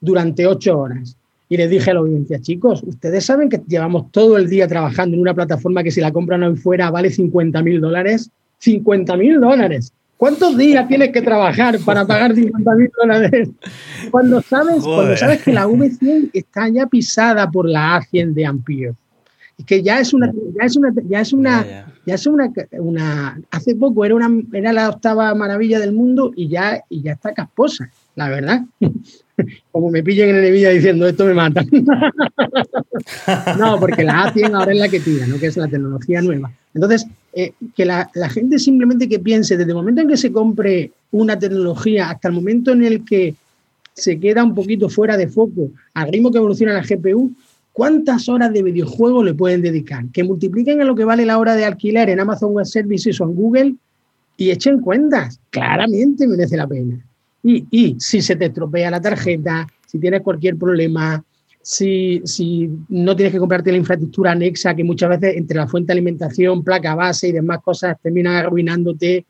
durante ocho horas. Y les dije a la audiencia, chicos, ustedes saben que llevamos todo el día trabajando en una plataforma que si la compran hoy fuera vale 50 mil dólares. 50 mil dólares. ¿Cuántos días tienes que trabajar para pagar 50 mil dólares? Cuando sabes, cuando sabes que la V100 está ya pisada por la A100 de Ampere. Es que ya es una, ya es una, ya es una, ya es una, una, hace poco era una, era la octava maravilla del mundo y ya, y ya está casposa, la verdad. Como me pillen en el video diciendo esto me mata. no, porque la A100 ahora es la que tira, ¿no? Que es la tecnología nueva. Entonces, eh, que la, gente simplemente que piense, desde el momento en que se compre una tecnología hasta el momento en el que se queda un poquito fuera de foco al ritmo que evoluciona la GPU, ¿cuántas horas de videojuego le pueden dedicar? Que multipliquen a lo que vale la hora de alquiler en Amazon Web Services o en Google y echen cuentas. Claramente merece la pena. Y, y si se te estropea la tarjeta, si tienes cualquier problema, si, si, no tienes que comprarte la infraestructura anexa, que muchas veces entre la fuente de alimentación, placa base y demás cosas terminan arruinándote.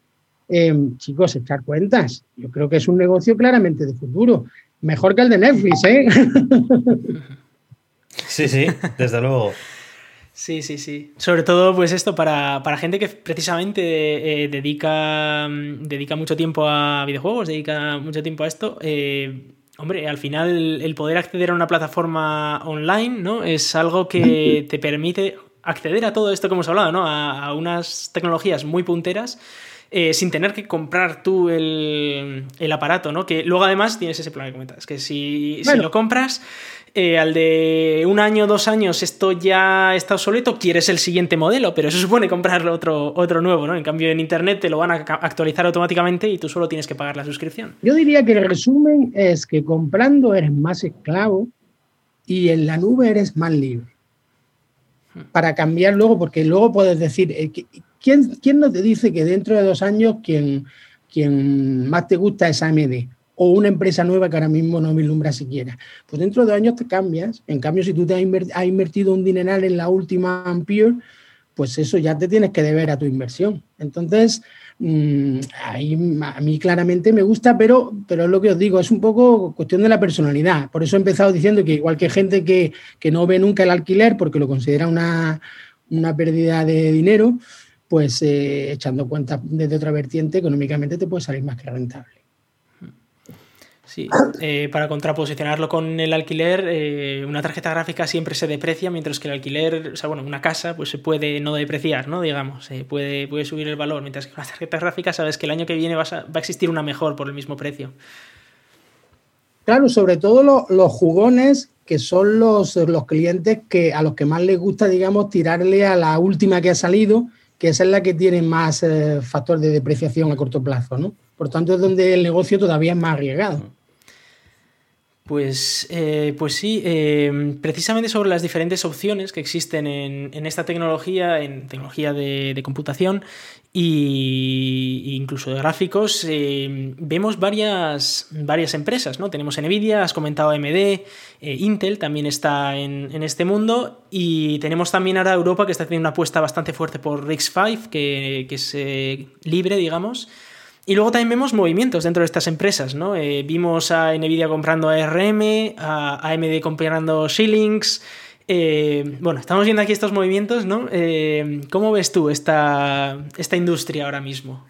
Eh, chicos, echar cuentas. Yo creo que es un negocio claramente de futuro. Mejor que el de Netflix, ¿eh? Sí, sí, desde luego. Sí, sí, sí. Sobre todo, pues esto, para, gente que precisamente eh, dedica, dedica mucho tiempo a videojuegos, dedica mucho tiempo a esto, eh, Hombre, al final el poder acceder a una plataforma online, ¿no? Es algo que te permite acceder a todo esto que hemos hablado, ¿no? A, unas tecnologías muy punteras. Eh, sin tener que comprar tú el, aparato, ¿no? Que luego además tienes ese plan que comentas, que si, si lo compras, eh, al de un año, dos años, esto ya está obsoleto, quieres el siguiente modelo, pero eso supone comprar otro, otro nuevo, ¿no? En cambio, en Internet te lo van a actualizar automáticamente y tú solo tienes que pagar la suscripción. Yo diría que el resumen es que comprando eres más esclavo y en la nube eres más libre. Para cambiar luego, porque luego puedes decir, eh, ¿quién, quién no te dice que dentro de dos años quien, quien más te gusta es AMD? o una empresa nueva que ahora mismo no vislumbra siquiera. Pues dentro de dos años te cambias. En cambio, si tú te has invertido un dineral en la última Ampere, pues eso ya te tienes que deber a tu inversión. Entonces, mm, ahí a mí claramente me gusta, pero, pero es lo que os digo, es un poco cuestión de la personalidad. Por eso he empezado diciendo que igual que gente que, no ve nunca el alquiler porque lo considera una, pérdida de dinero, pues eh, echando cuenta desde otra vertiente, económicamente te puede salir más que rentable. Sí, eh, para contraposicionarlo con el alquiler, eh, una tarjeta gráfica siempre se deprecia, mientras que el alquiler, o sea, bueno, una casa, pues se puede no depreciar, ¿no? Digamos, puede, puede subir el valor, mientras que con una tarjeta gráfica sabes que el año que viene va a, existir una mejor por el mismo precio. Claro, sobre todo los jugones que son los, los clientes que a los que más les gusta, digamos, tirarle a la última que ha salido, que esa es la que tiene más eh, factor de depreciación a corto plazo, ¿no? Por tanto, es donde el negocio todavía es más arriesgado. Pues, eh, pues sí, eh, precisamente sobre las diferentes opciones que existen en, esta tecnología, en tecnología de, computación e incluso de gráficos, eh, vemos varias, varias empresas, ¿no? Tenemos Nvidia, has comentado AMD, Intel también está en, este mundo y tenemos también ahora Europa que está haciendo una apuesta bastante fuerte por RIX5, que, que es libre, digamos, y luego también vemos movimientos dentro de estas empresas, ¿no? Eh, vimos a Nvidia comprando ARM, a AMD comprando Shillings. Eh, bueno, estamos viendo aquí estos movimientos, ¿no? Eh, ¿Cómo ves tú esta, esta industria ahora mismo?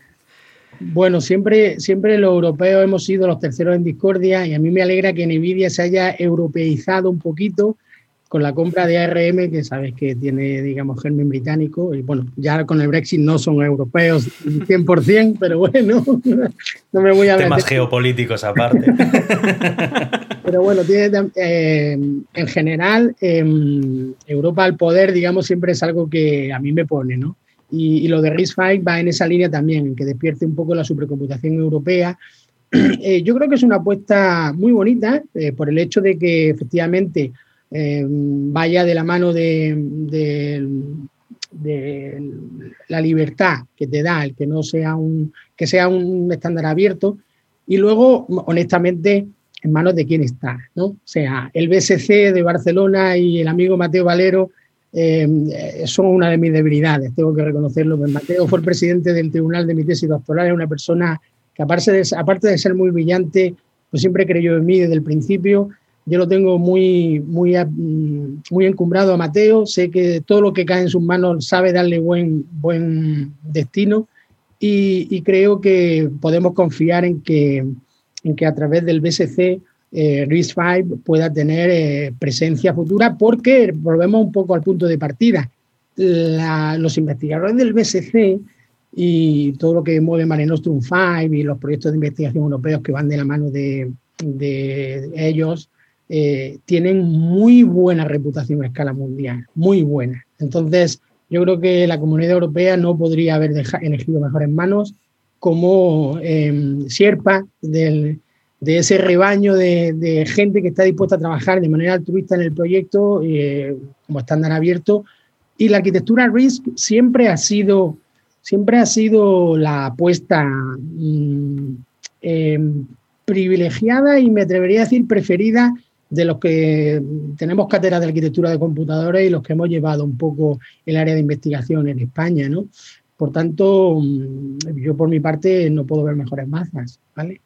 Bueno, siempre, siempre los europeos hemos sido los terceros en discordia y a mí me alegra que Nvidia se haya europeizado un poquito con la compra de ARM, que sabes que tiene, digamos, germen británico, y bueno, ya con el Brexit no son europeos 100%, pero bueno, no me voy a Temas geopolíticos aparte. pero bueno, tiene, eh, en general, em, Europa al poder, digamos, siempre es algo que a mí me pone, ¿no? Y, lo de RISC-V va en esa línea también, que despierte un poco la supercomputación europea. Eh, yo creo que es una apuesta muy bonita eh, por el hecho de que efectivamente eh, vaya de la mano de, la libertad que te da el que no sea un que sea un estándar abierto y luego honestamente en manos de quién está no o sea el BSC de Barcelona y el amigo Mateo Valero eh, son una de mis debilidades tengo que reconocerlo. Pues Mateo fue el presidente del tribunal de mi tesis doctoral es una persona que aparte de, de ser muy brillante pues siempre creyó en mí desde el principio yo lo tengo muy, muy, mm, muy encumbrado a Mateo, sé que todo lo que cae en sus manos sabe darle buen, buen destino y, creo que podemos confiar en que, en que a través del BSC eh, RIS5 pueda tener eh, presencia futura porque volvemos un poco al punto de partida. los investigadores del BSC y todo lo que mueve Mare Nostrum 5 y los proyectos de investigación europeos que van de la mano de, de ellos, eh, tienen muy buena reputación a escala mundial, muy buena. Entonces, yo creo que la comunidad europea no podría haber elegido mejores manos como eh, sierpa de ese rebaño de, gente que está dispuesta a trabajar de manera altruista en el proyecto eh, como estándar abierto. Y la arquitectura RISC siempre ha sido, siempre ha sido la apuesta mm, privilegiada y me atrevería a decir preferida de los que tenemos cátedra de arquitectura de computadores y los que hemos llevado un poco el área de investigación en España, ¿no? Por tanto, mm, yo por mi parte no puedo ver mejores mazas, ¿vale?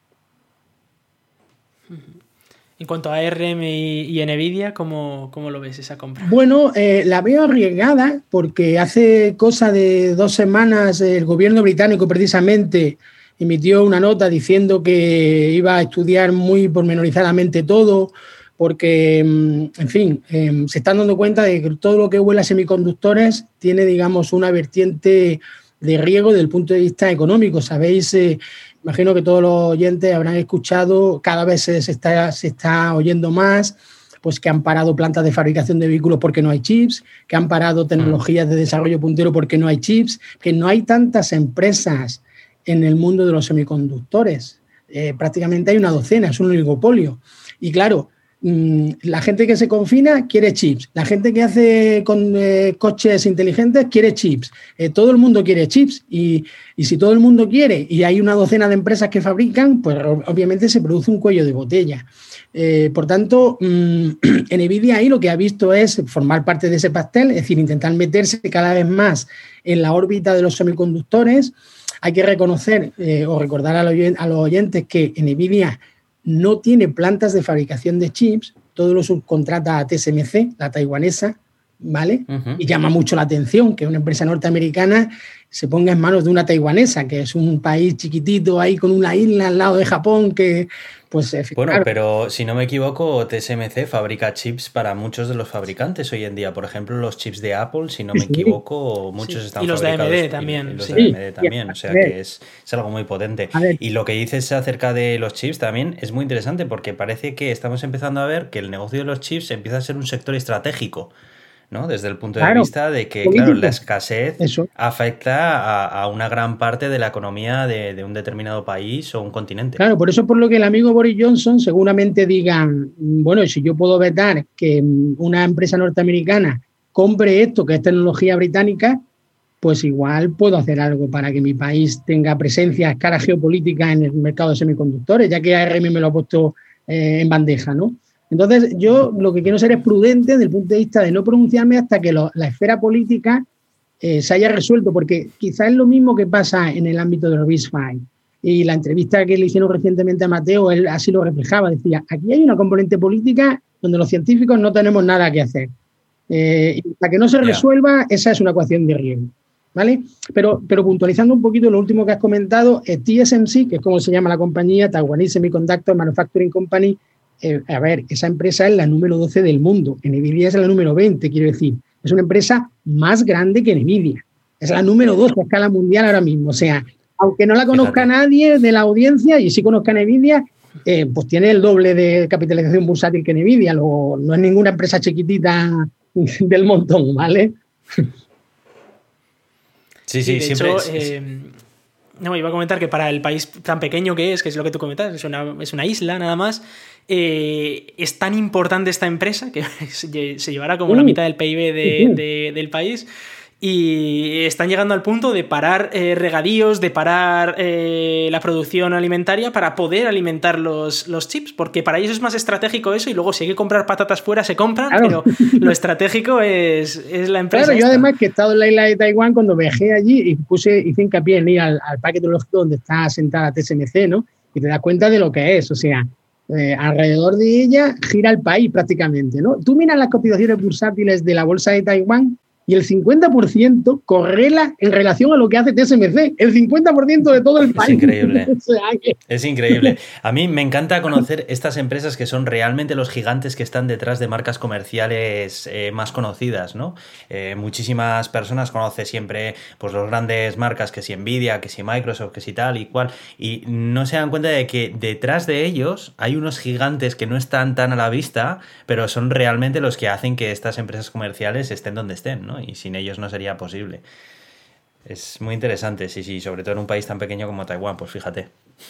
En cuanto a ARM y, Nvidia, ¿cómo, ¿cómo, lo ves esa compra? Bueno, eh, la veo arriesgada porque hace cosa de dos semanas el gobierno británico precisamente emitió una nota diciendo que iba a estudiar muy pormenorizadamente todo, porque, mm, en fin, em, se están dando cuenta de que todo lo que huele a semiconductores tiene, digamos, una vertiente de riesgo desde el punto de vista económico. Sabéis, eh, imagino que todos los oyentes habrán escuchado, cada vez se, está, se está oyendo más, pues que han parado plantas de fabricación de vehículos porque no hay chips, que han parado tecnologías de desarrollo puntero porque no hay chips, que no hay tantas empresas en el mundo de los semiconductores. Eh, prácticamente hay una docena, es un oligopolio. Y claro, la gente que se confina quiere chips, la gente que hace eh, coches inteligentes quiere chips, eh, todo el mundo quiere chips y, si todo el mundo quiere y hay una docena de empresas que fabrican, pues obviamente se produce un cuello de botella. Eh, por tanto, mm, Nvidia ahí lo que ha visto es formar parte de ese pastel, es decir, intentar meterse cada vez más en la órbita de los semiconductores. Hay que reconocer o recordar a los oyentes que Nvidia no tiene plantas de fabricación de chips, todo lo subcontrata a TSMC, la taiwanesa, ¿vale? Y llama mucho la atención que una empresa norteamericana se ponga en manos de una taiwanesa, que es un país chiquitito ahí con una isla al lado de Japón que, pues... Bueno, pero si no me equivoco, TSMC fabrica chips para muchos de los fabricantes hoy en día. Por ejemplo, los chips de Apple, si no me equivoco, muchos están fabricados... Y los de AMD también. Y, los de AMD también, o sea que es, es algo muy potente. Y lo que dices acerca de los chips también es muy interesante porque parece que estamos empezando a ver que el negocio de los chips empieza a ser un sector estratégico. ¿No? Desde el punto de vista de que, claro, la escasez afecta a, una gran parte de la economía de, un determinado país o un continente. Claro, por eso por lo que el amigo Boris Johnson seguramente diga, bueno, si yo puedo vetar que una empresa norteamericana compre esto, que es tecnología británica, pues igual puedo hacer algo para que mi país tenga presencia a escala geopolítica en el mercado de semiconductores, ya que ARM me lo ha puesto eh, en bandeja, ¿no? Entonces, yo lo que quiero ser es prudente desde el punto de vista de no pronunciarme hasta que la esfera política eh, se haya resuelto, porque quizás es lo mismo que pasa en el ámbito de los Y la entrevista que le hicieron recientemente a Mateo, él así lo reflejaba, decía, aquí hay una componente política donde los científicos no tenemos nada que hacer. Eh, y para que no se resuelva, esa es una ecuación de riesgo. ¿Vale? Pero, pero puntualizando un poquito lo último que has comentado, TSMC, que es como se llama la compañía, Taiwanese Semiconductor Manufacturing Company, eh, a ver, esa empresa es la número 12 del mundo, Nvidia es la número 20, quiero decir, es una empresa más grande que Nvidia, es la número 2 a escala mundial ahora mismo, o sea, aunque no la conozca nadie de la audiencia y sí conozca Nvidia, eh, pues tiene el doble de capitalización bursátil que Nvidia, no es ninguna empresa chiquitita del montón, ¿vale? Sí, sí, siempre. Eh, no, iba a comentar que para el país tan pequeño que es, que es lo que tú comentas, es una, es una isla nada más, eh, es tan importante esta empresa que se llevará como la mitad del PIB del país y están llegando al punto de parar eh, regadíos, de parar eh, la producción alimentaria para poder alimentar los, los, chips, porque para ellos es más estratégico eso y luego si hay que comprar patatas fuera se compran, pero lo estratégico es, la empresa. Claro, yo además que he estado en la isla de Taiwán cuando viajé allí y puse, hice hincapié en ir al, al parque tecnológico donde está sentada TSMC, ¿no? Y te das cuenta de lo que es, o sea, eh, alrededor de ella gira el país prácticamente, ¿no? Tú miras las cotizaciones bursátiles de la bolsa de Taiwán y el 50% correla en relación a lo que hace TSMC, el 50% de todo el país. Es increíble. es increíble. A mí me encanta conocer estas empresas que son realmente los gigantes que están detrás de marcas comerciales eh, más conocidas, ¿no? Eh, muchísimas personas conocen siempre pues, los grandes marcas que si Nvidia, que si Microsoft, que si tal y cual, y no se dan cuenta de que detrás de ellos hay unos gigantes que no están tan a la vista, pero son realmente los que hacen que estas empresas comerciales estén donde estén, ¿no? Y sin ellos no sería posible. Es muy interesante, sí, sí, sobre todo en un país tan pequeño como Taiwán, pues fíjate.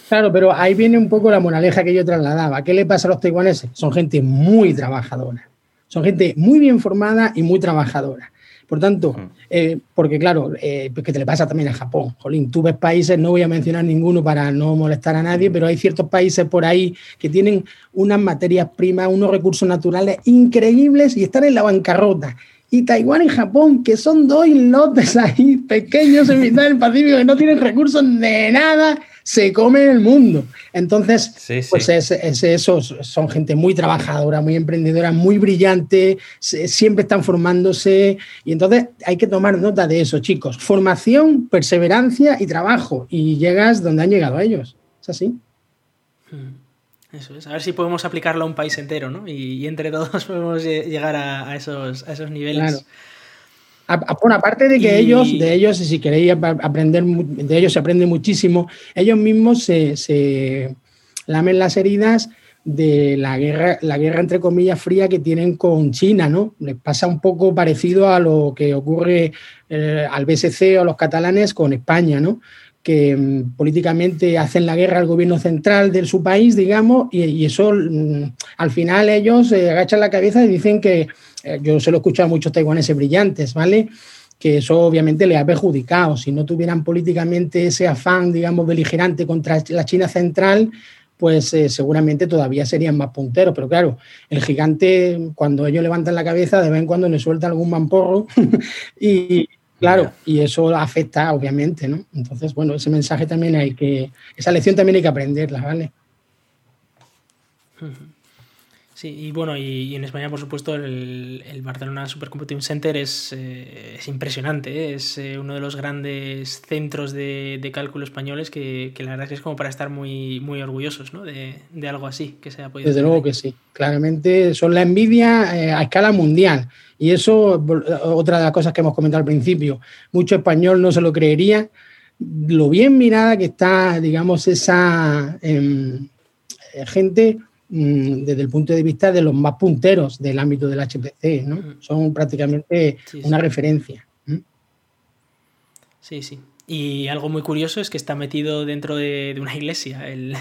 Claro, pero ahí viene un poco la moraleja que yo trasladaba. ¿Qué le pasa a los taiwaneses? Son gente muy trabajadora. Son gente muy bien formada y muy trabajadora. Por tanto, eh, porque claro, eh, pues que te le pasa también a Japón. Jolín, tú ves países, no voy a mencionar ninguno para no molestar a nadie, pero hay ciertos países por ahí que tienen unas materias primas, unos recursos naturales increíbles y están en la bancarrota y Taiwán y Japón, que son dos islotes ahí pequeños en mitad del Pacífico que no tienen recursos de nada, se comen el mundo. Entonces, pues Es, esos son gente muy trabajadora, muy emprendedora, muy brillante, siempre están formándose y entonces hay que tomar nota de eso, chicos. Formación, perseverancia y trabajo y llegas donde han llegado ellos. Es así. Hmm. Eso es, a ver si podemos aplicarlo a un país entero, ¿no? Y, entre todos podemos llegar a, esos, a esos niveles. Bueno, aparte de que ellos, de ellos, si queréis aprender, de ellos se aprende muchísimo, ellos mismos se, se lamen las heridas de la guerra, la guerra entre comillas fría que tienen con China, ¿no? Les pasa un poco parecido a lo que ocurre eh, al BSC o a los catalanes con España, ¿no? Que mm, políticamente hacen la guerra al gobierno central de su país, digamos, y, eso mm, al final ellos eh, agachan la cabeza y dicen que, eh, yo se lo he escuchado a muchos taiwaneses brillantes, ¿vale? Que eso obviamente le ha perjudicado. Si no tuvieran políticamente ese afán, digamos, beligerante contra la China central, pues eh, seguramente todavía serían más punteros. Pero claro, el gigante, cuando ellos levantan la cabeza, de vez en cuando le suelta algún mamporro y, Claro, y eso afecta, obviamente, ¿no? Entonces, bueno, ese mensaje también hay que, esa lección también hay que aprenderla, ¿vale? Sí, y bueno, y, en España, por supuesto, el, Barcelona Supercomputing Center es, eh, es impresionante, ¿eh? es eh, uno de los grandes centros de, cálculo españoles que, la verdad es que es como para estar muy, muy orgullosos ¿no? de, algo así que se ha podido Desde luego que sí, claramente son la envidia a escala mundial. Y eso, otra de las cosas que hemos comentado al principio, mucho español no se lo creería, lo bien mirada que está, digamos, esa em, gente desde el punto de vista de los más punteros del ámbito del HPC, ¿no? Mm. Son prácticamente una referencia. Sí, sí. Y algo muy curioso es que está metido dentro de, una iglesia el,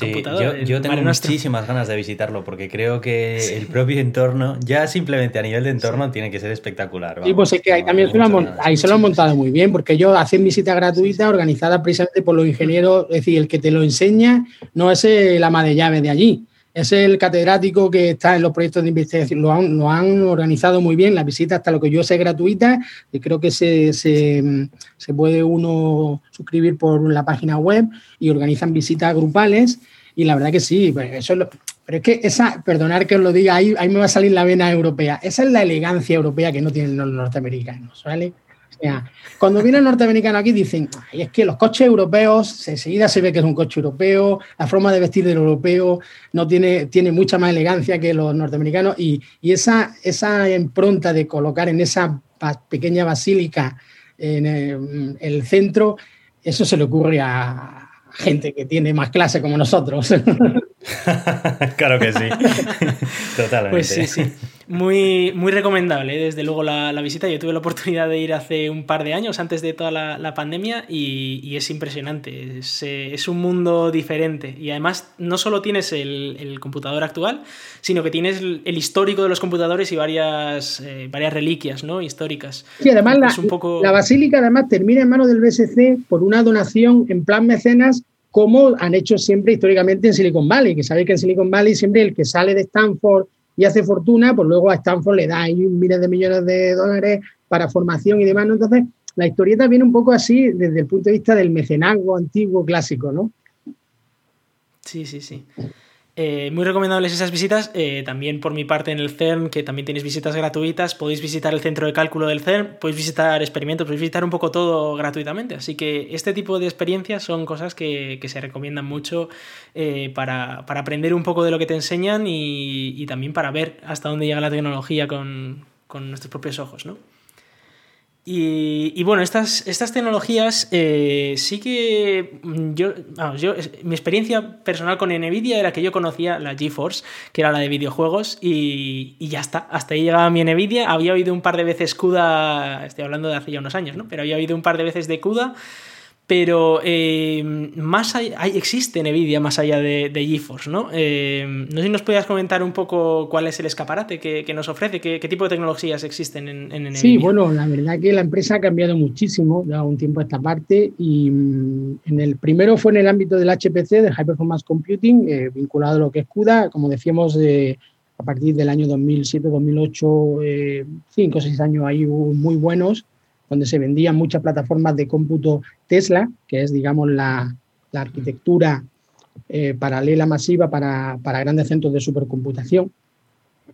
computador. Yo, tengo muchísimas ganas de visitarlo porque creo que el propio entorno, ya simplemente a nivel de entorno, tiene que ser espectacular. sí, pues es que ahí también se lo, ahí se lo han montado muy bien porque ellos hacen visitas gratuitas organizadas precisamente por los ingenieros. Es decir, el que te lo enseña no es el ama de llave de allí es el catedrático que está en los proyectos de investigación. Lo han, lo han organizado muy bien. La visita, hasta lo que yo sé, gratuita. Y creo que se, puede uno suscribir por la página web y organizan visitas grupales. Y la verdad que sí, pues eso es pero es que esa, perdonar que os lo diga, ahí, ahí me va a salir la vena europea. Esa es la elegancia europea que no tienen los norteamericanos, ¿vale? Cuando viene el norteamericano aquí dicen, Ay, es que los coches europeos, enseguida se ve que es un coche europeo, la forma de vestir del europeo no tiene, tiene mucha más elegancia que los norteamericanos y, esa, esa impronta de colocar en esa pequeña basílica en el, centro, eso se le ocurre a gente que tiene más clase como nosotros. claro que sí, totalmente. Pues sí, sí. Muy, muy recomendable, ¿eh? desde luego, la, visita. Yo tuve la oportunidad de ir hace un par de años, antes de toda la, pandemia, y, es impresionante. Eh, es, un mundo diferente. Y además, no solo tienes el, computador actual, sino que tienes el, histórico de los computadores y varias, eh, varias reliquias ¿no? históricas. Sí, además, la, un poco... la basílica además termina en manos del BSC por una donación en plan mecenas como han hecho siempre históricamente en Silicon Valley, que sabéis que en Silicon Valley siempre el que sale de Stanford y hace fortuna, pues luego a Stanford le da ahí miles de millones de dólares para formación y demás. Entonces, la historieta viene un poco así desde el punto de vista del mecenazgo antiguo clásico, ¿no? Sí, sí, sí. Eh, muy recomendables esas visitas. Eh, también por mi parte en el CERN, que también tenéis visitas gratuitas, podéis visitar el centro de cálculo del CERN, podéis visitar experimentos, podéis visitar un poco todo gratuitamente. Así que este tipo de experiencias son cosas que, se recomiendan mucho eh, para, aprender un poco de lo que te enseñan y, también para ver hasta dónde llega la tecnología con, con nuestros propios ojos, ¿no? Y, bueno, estas, estas tecnologías eh, sí que mm, yo, mi experiencia personal con Nvidia era que yo conocía la GeForce, que era la de videojuegos, y, y, ya está, hasta ahí llegaba mi Nvidia. Había oído un par de veces CUDA, estoy hablando de hace ya unos años, ¿no? Pero había oído un par de veces de CUDA pero eh, más hay, existe Nvidia más allá de, GeForce, ¿no? Eh, no sé si nos podías comentar un poco cuál es el escaparate que, nos ofrece, qué, tipo de tecnologías existen en, Nvidia. Sí, bueno, la verdad que la empresa ha cambiado muchísimo de un tiempo a esta parte y mm, en el primero fue en el ámbito del HPC, de High Performance Computing, eh, vinculado a lo que es CUDA, como decíamos, a partir del año 2007, 2008, cinco o seis años ahí muy buenos donde se vendían muchas plataformas de cómputo Tesla, que es, digamos, la, arquitectura eh, paralela masiva para, grandes centros de supercomputación.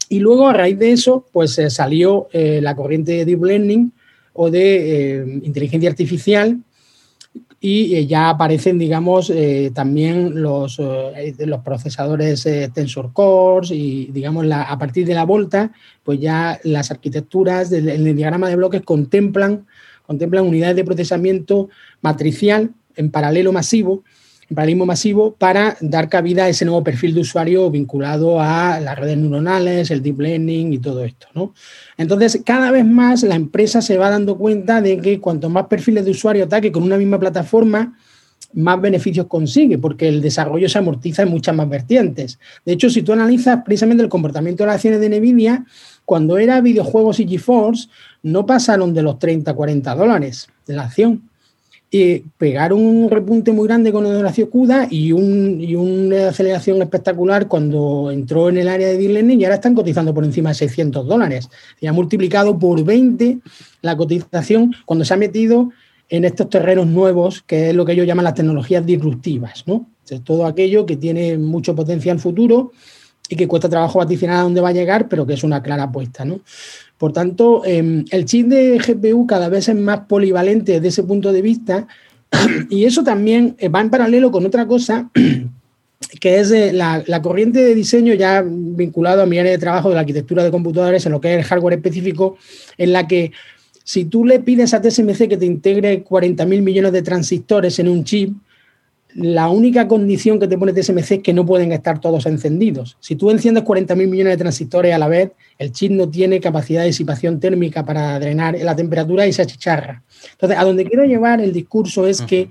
Y luego, a raíz de eso, pues eh, salió eh, la corriente de Deep Learning o de inteligencia artificial, y eh, ya aparecen, digamos, eh, también los, eh, los procesadores Tensor Cores y, digamos, la, a partir de la Volta, pues ya las arquitecturas del, el diagrama de bloques contemplan, contemplan unidades de procesamiento matricial en paralelo masivo paralelismo masivo para dar cabida a ese nuevo perfil de usuario vinculado a las redes neuronales, el deep learning y todo esto. ¿no? Entonces, cada vez más la empresa se va dando cuenta de que cuanto más perfiles de usuario ataque con una misma plataforma, más beneficios consigue, porque el desarrollo se amortiza en muchas más vertientes. De hecho, si tú analizas precisamente el comportamiento de las acciones de NVIDIA, cuando era videojuegos y GeForce, no pasaron de los 30, 40 dólares de la acción eh, pegaron un repunte muy grande con el Horacio CUDA y, una aceleración espectacular cuando entró en el área de deep y ahora están cotizando por encima de 600 dólares. Y ha multiplicado por 20 la cotización cuando se ha metido en estos terrenos nuevos, que es lo que ellos llaman las tecnologías disruptivas, ¿no? todo aquello que tiene mucho potencial futuro y que cuesta trabajo vaticinar a dónde va a llegar, pero que es una clara apuesta. ¿no? Por tanto, em, el chip de GPU cada vez es más polivalente desde ese punto de vista y eso también va en paralelo con otra cosa que es la, la, corriente de diseño ya vinculado a mi área de trabajo de la arquitectura de computadores en lo que es el hardware específico, en la que si tú le pides a TSMC que te integre 40.000 millones de transistores en un chip, la única condición que te pone TSMC es que no pueden estar todos encendidos. Si tú enciendes 40.000 millones de transistores a la vez, el chip no tiene capacidad de disipación térmica para drenar la temperatura y se achicharra. Entonces, a donde quiero llevar el discurso es que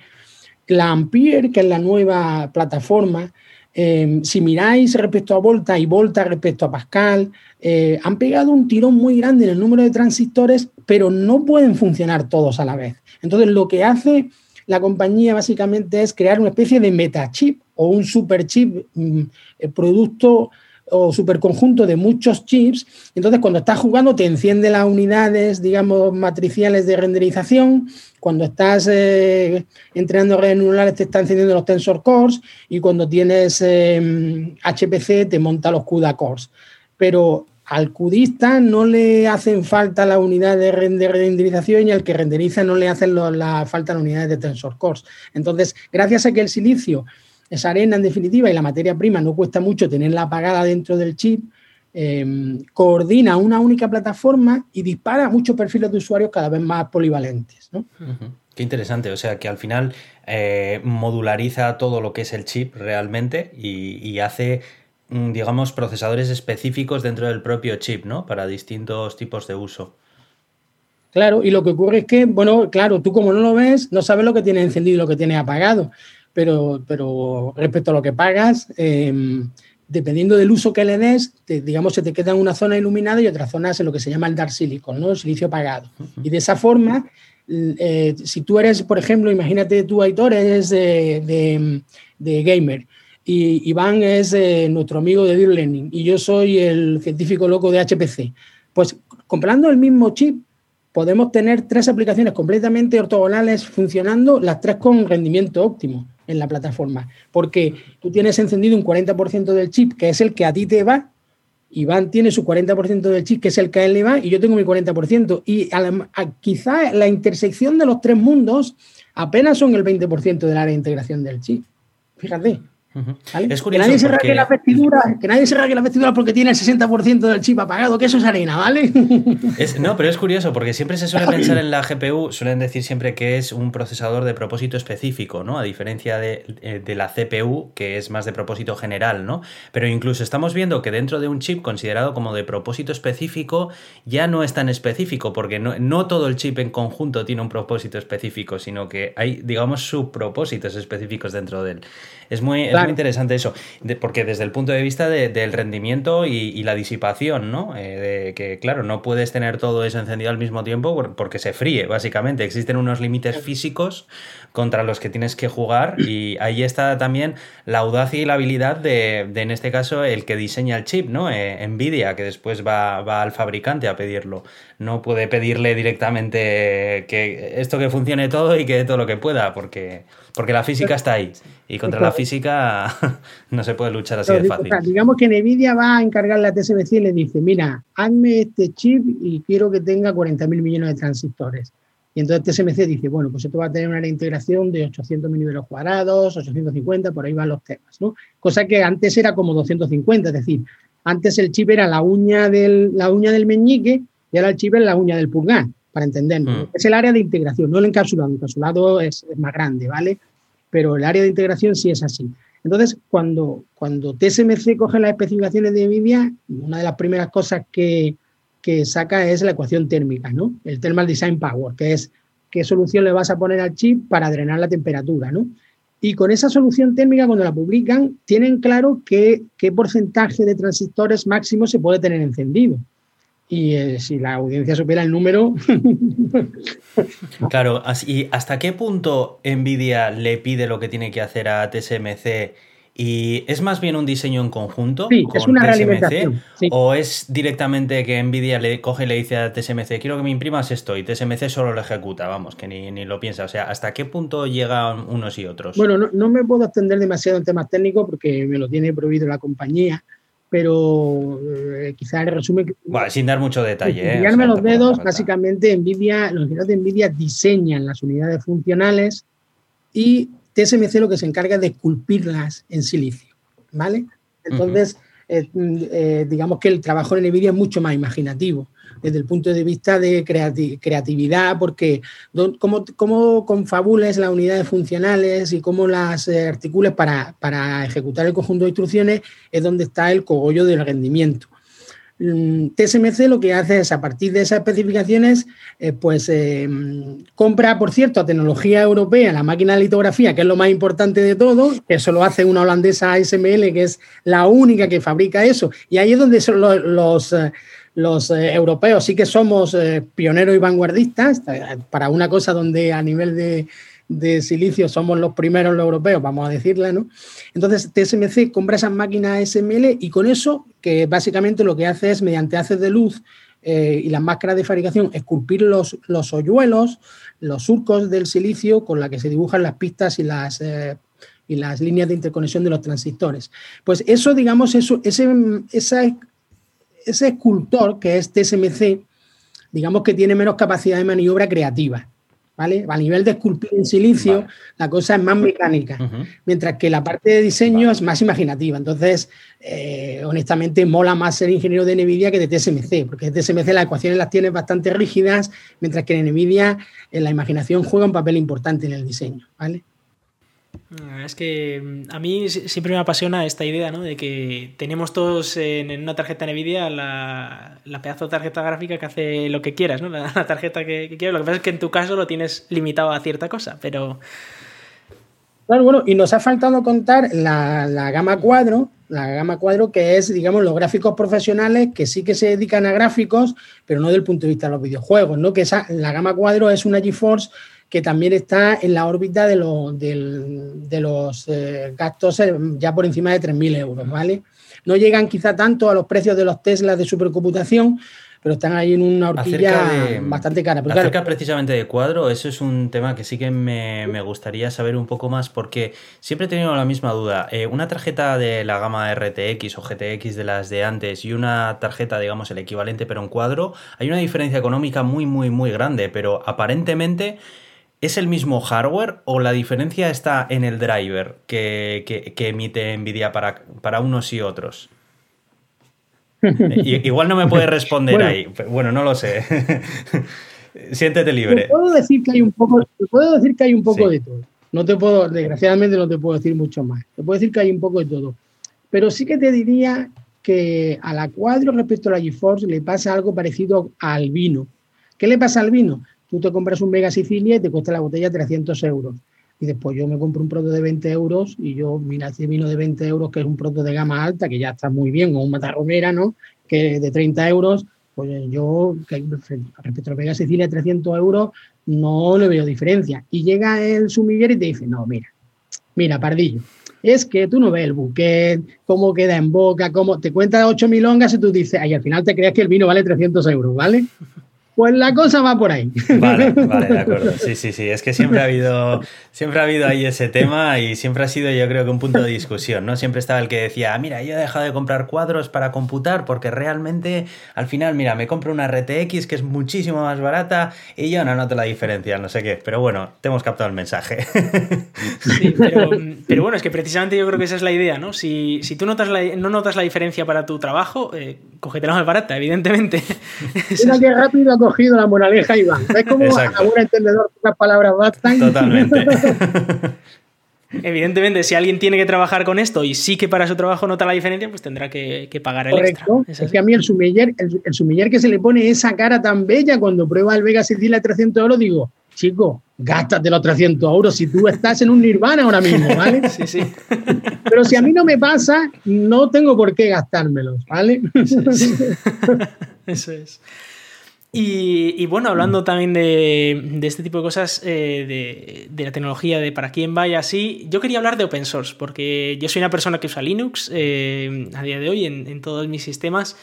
la Ampere, que es la nueva plataforma, eh, si miráis respecto a Volta y Volta respecto a Pascal, eh, han pegado un tirón muy grande en el número de transistores, pero no pueden funcionar todos a la vez. Entonces, lo que hace la compañía básicamente es crear una especie de metachip o un superchip, mm, producto o superconjunto de muchos chips. Entonces, cuando estás jugando, te enciende las unidades, digamos, matriciales de renderización. Cuando estás eh, entrenando redes neuronales, te está encendiendo los tensor cores. Y cuando tienes HPC, em, te monta los CUDA cores. Pero al CUDista no le hacen falta la unidad de renderización y al que renderiza no le hacen la falta las unidades de tensor cores. Entonces, gracias a que el silicio esa arena en definitiva y la materia prima no cuesta mucho tenerla apagada dentro del chip, em, coordina una única plataforma y dispara muchos perfiles de usuarios cada vez más polivalentes. Qué interesante, o sea que al final eh, modulariza todo lo que es el chip realmente y, hace, digamos, procesadores específicos dentro del propio chip, ¿no? Para distintos tipos de uso. Claro, y lo que ocurre es que, bueno, claro, tú como no lo ves, no sabes lo que tiene encendido y lo que tiene apagado pero, pero respecto a lo que pagas, em, dependiendo del uso que le des, digamos, se te queda una zona iluminada y otra zona en lo que se llama el dark silicon, ¿no? El silicio apagado. Y de esa forma, eh, si tú eres, por ejemplo, imagínate tú, Aitor, eres de, de, gamer y Iván es eh, nuestro amigo de Deep Learning y yo soy el científico loco de HPC, pues comprando el mismo chip, podemos tener tres aplicaciones completamente ortogonales funcionando, las tres con rendimiento óptimo en la plataforma, porque tú tienes encendido un 40% del chip, que es el que a ti te va, Iván tiene su 40% del chip, que es el que a él le va, y yo tengo mi 40%. Y quizá la intersección de los tres mundos apenas son el 20% del área de integración del chip. Fíjate. Es curioso que nadie se porque... la vestidura, que nadie se la vestidura porque tiene el 60% del chip apagado, que eso es arena, ¿vale? no, pero es curioso porque siempre se suele pensar en la GPU, suelen decir siempre que es un procesador de propósito específico, ¿no? A diferencia de, eh, de, la CPU, que es más de propósito general, ¿no? Pero incluso estamos viendo que dentro de un chip considerado como de propósito específico, ya no es tan específico, porque no, no todo el chip en conjunto tiene un propósito específico, sino que hay, digamos, subpropósitos específicos dentro de él. Es muy, es muy interesante eso, porque desde el punto de vista del rendimiento y, la disipación, ¿no? Eh, de que, claro, no puedes tener todo eso encendido al mismo tiempo porque se fríe, básicamente. Existen unos límites físicos contra los que tienes que jugar y ahí está también la audacia y la habilidad de, en este caso, el que diseña el chip, ¿no? Eh, Nvidia, que después va, va al fabricante a pedirlo. No puede pedirle directamente que esto que funcione todo y que dé todo lo que pueda, porque porque la física está ahí. Y contra la física no se puede luchar así de fácil. digamos que Nvidia va a encargarle a TSMC y le dice, mira, hazme este chip y quiero que tenga 40.000 millones de transistores. Y entonces TSMC dice, bueno, pues esto va a tener una integración de 800 milímetros cuadrados, 850, por ahí van los temas, ¿no? Cosa que antes era como 250, es decir, antes el chip era la uña del, la uña del meñique y ahora el chip es la uña del pulgar para entendernos. Mm. Es el área de integración, no el encapsulado. El encapsulado es, más grande, ¿vale? Pero el área de integración sí es así. Entonces, cuando, cuando TSMC coge las especificaciones de NVIDIA, una de las primeras cosas que, que saca es la ecuación térmica, ¿no? El Thermal Design Power, que es qué solución le vas a poner al chip para drenar la temperatura, ¿no? Y con esa solución térmica, cuando la publican, tienen claro qué, qué porcentaje de transistores máximo se puede tener encendido y eh, si la audiencia supera el número. claro, ¿y hasta qué punto Nvidia le pide lo que tiene que hacer a TSMC? ¿Y es más bien un diseño en conjunto sí, con es una TSMC? ¿O es directamente que Nvidia le coge y le dice a TSMC, quiero que me imprimas esto y TSMC solo lo ejecuta? Vamos, que ni, ni lo piensa. O sea, ¿hasta qué punto llegan unos y otros? Bueno, no, no me puedo extender demasiado en temas técnicos porque me lo tiene prohibido la compañía pero eh, quizá el resumen... Bueno, sin dar mucho detalle. ¿eh? los dedos, básicamente Nvidia, los ingenieros de Nvidia diseñan las unidades funcionales y TSMC lo que se encarga es de esculpirlas en silicio, ¿vale? Entonces, eh, eh, digamos que el trabajo en Nvidia es mucho más imaginativo desde el punto de vista de creatividad, porque cómo, cómo confabules las unidades funcionales y cómo las eh, articules para, para, ejecutar el conjunto de instrucciones es donde está el cogollo del rendimiento. Mm, TSMC lo que hace es, a partir de esas especificaciones, eh, pues eh, compra, por cierto, a tecnología europea la máquina de litografía, que es lo más importante de todo, que eso lo hace una holandesa ASML, que es la única que fabrica eso. Y ahí es donde son los, eh, europeos sí que somos pioneros y vanguardistas, para una cosa donde a nivel de, de silicio somos los primeros los europeos, vamos a decirle, ¿no? Entonces TSMC compra esas máquinas SML y con eso, que básicamente lo que hace es, mediante haces de luz eh, y las máscaras de fabricación, esculpir los, los hoyuelos, los surcos del silicio con la que se dibujan las pistas y las, eh, y las líneas de interconexión de los transistores. Pues eso, digamos, eso, ese, ese escultor que es TSMC, digamos que tiene menos capacidad de maniobra creativa. A nivel de esculpir en silicio, la cosa es más mecánica, mientras que la parte de diseño es más imaginativa. Entonces, eh, honestamente, mola más ser ingeniero de NVIDIA que de TSMC, porque de TSMC las ecuaciones las tiene bastante rígidas, mientras que en NVIDIA en la imaginación juega un papel importante en el diseño, ¿vale? Es que mm, a mí siempre me apasiona esta idea, ¿no? De que tenemos todos en, una tarjeta NVIDIA la, la, pedazo de tarjeta gráfica que hace lo que quieras, ¿no? La, tarjeta que, quieras. Lo que pasa es que en tu caso lo tienes limitado a cierta cosa, pero... Claro, bueno, y nos ha faltado contar la, la gama cuadro, la gama cuadro que es, digamos, los gráficos profesionales que sí que se dedican a gráficos, pero no del punto de vista de los videojuegos, ¿no? Que esa, la gama cuadro es una GeForce que también está en la órbita de, de los eh, gastos eh, ya por encima de 3.000 euros, ¿vale? No llegan quizá tanto a los precios de los Teslas de supercomputación, pero están ahí en una horquilla bastante cara. acerca precisamente de cuadro, eso es un tema que sí que me, gustaría saber un poco más porque siempre he tenido la misma duda. Eh, una tarjeta de la gama RTX o GTX de las de antes y una tarjeta, digamos, el equivalente pero en cuadro, hay una diferencia económica muy, muy, muy grande, pero aparentemente ¿Es el mismo hardware o la diferencia está en el driver que, emite Nvidia para, para, unos y otros? Igual no me puede responder ahí. Bueno, no lo sé. Siéntete libre. Te puedo decir que hay un poco, puedo decir que hay un poco de todo. No te puedo, desgraciadamente no te puedo decir mucho más. Te puedo decir que hay un poco de todo. Pero sí que te diría que a la cuadro respecto a la GeForce le pasa algo parecido al vino. ¿Qué le pasa al vino? Tú te compras un Vega Sicilia y te cuesta la botella 300 euros. Y después yo me compro un producto de 20 euros y yo, mira, este vino de 20 euros, que es un producto de gama alta, que ya está muy bien, o un matarromera, ¿no? Que de 30 euros, pues yo, respecto al Vega Sicilia, 300 euros, no le veo diferencia. Y llega el sumiller y te dice, no, mira, mira, pardillo, es que tú no ves el buquet, cómo queda en boca, cómo te cuenta 8 milongas y tú dices, ay, al final te crees que el vino vale 300 euros, ¿vale? Pues la cosa va por ahí. Vale, vale, de acuerdo. Sí, sí, sí. Es que siempre ha habido, siempre ha habido ahí ese tema y siempre ha sido, yo creo que un punto de discusión, ¿no? Siempre estaba el que decía, ah, mira, yo he dejado de comprar cuadros para computar porque realmente al final, mira, me compro una RTX que es muchísimo más barata y yo no noto la diferencia, no sé qué. Pero bueno, te hemos captado el mensaje. Sí, pero, bueno, es que precisamente yo creo que esa es la idea, ¿no? Si, tú notas no notas la diferencia para tu trabajo, eh, cógete la más barata, evidentemente. Mira qué rápido cogido la moraleja, Iván. ¿Ves cómo a un entendedor las palabras bastan? Totalmente. Evidentemente, si alguien tiene que trabajar con esto y sí que para su trabajo nota la diferencia, pues tendrá que, pagar el Correcto. extra. Es, que a mí el sumiller, el, sumiller que se le pone esa cara tan bella cuando prueba el Vega Sicilia de 300 euros, digo, chico, gástate los 300 euros si tú estás en un nirvana ahora mismo, ¿vale? Sí, sí. Pero si a mí no me pasa, no tengo por qué gastármelos, ¿vale? Eso es. Y, bueno, hablando también de, este tipo de cosas, eh, de, la tecnología, de para quién va y así, yo quería hablar de open source, porque yo soy una persona que usa Linux eh, a día de hoy en, todos mis sistemas.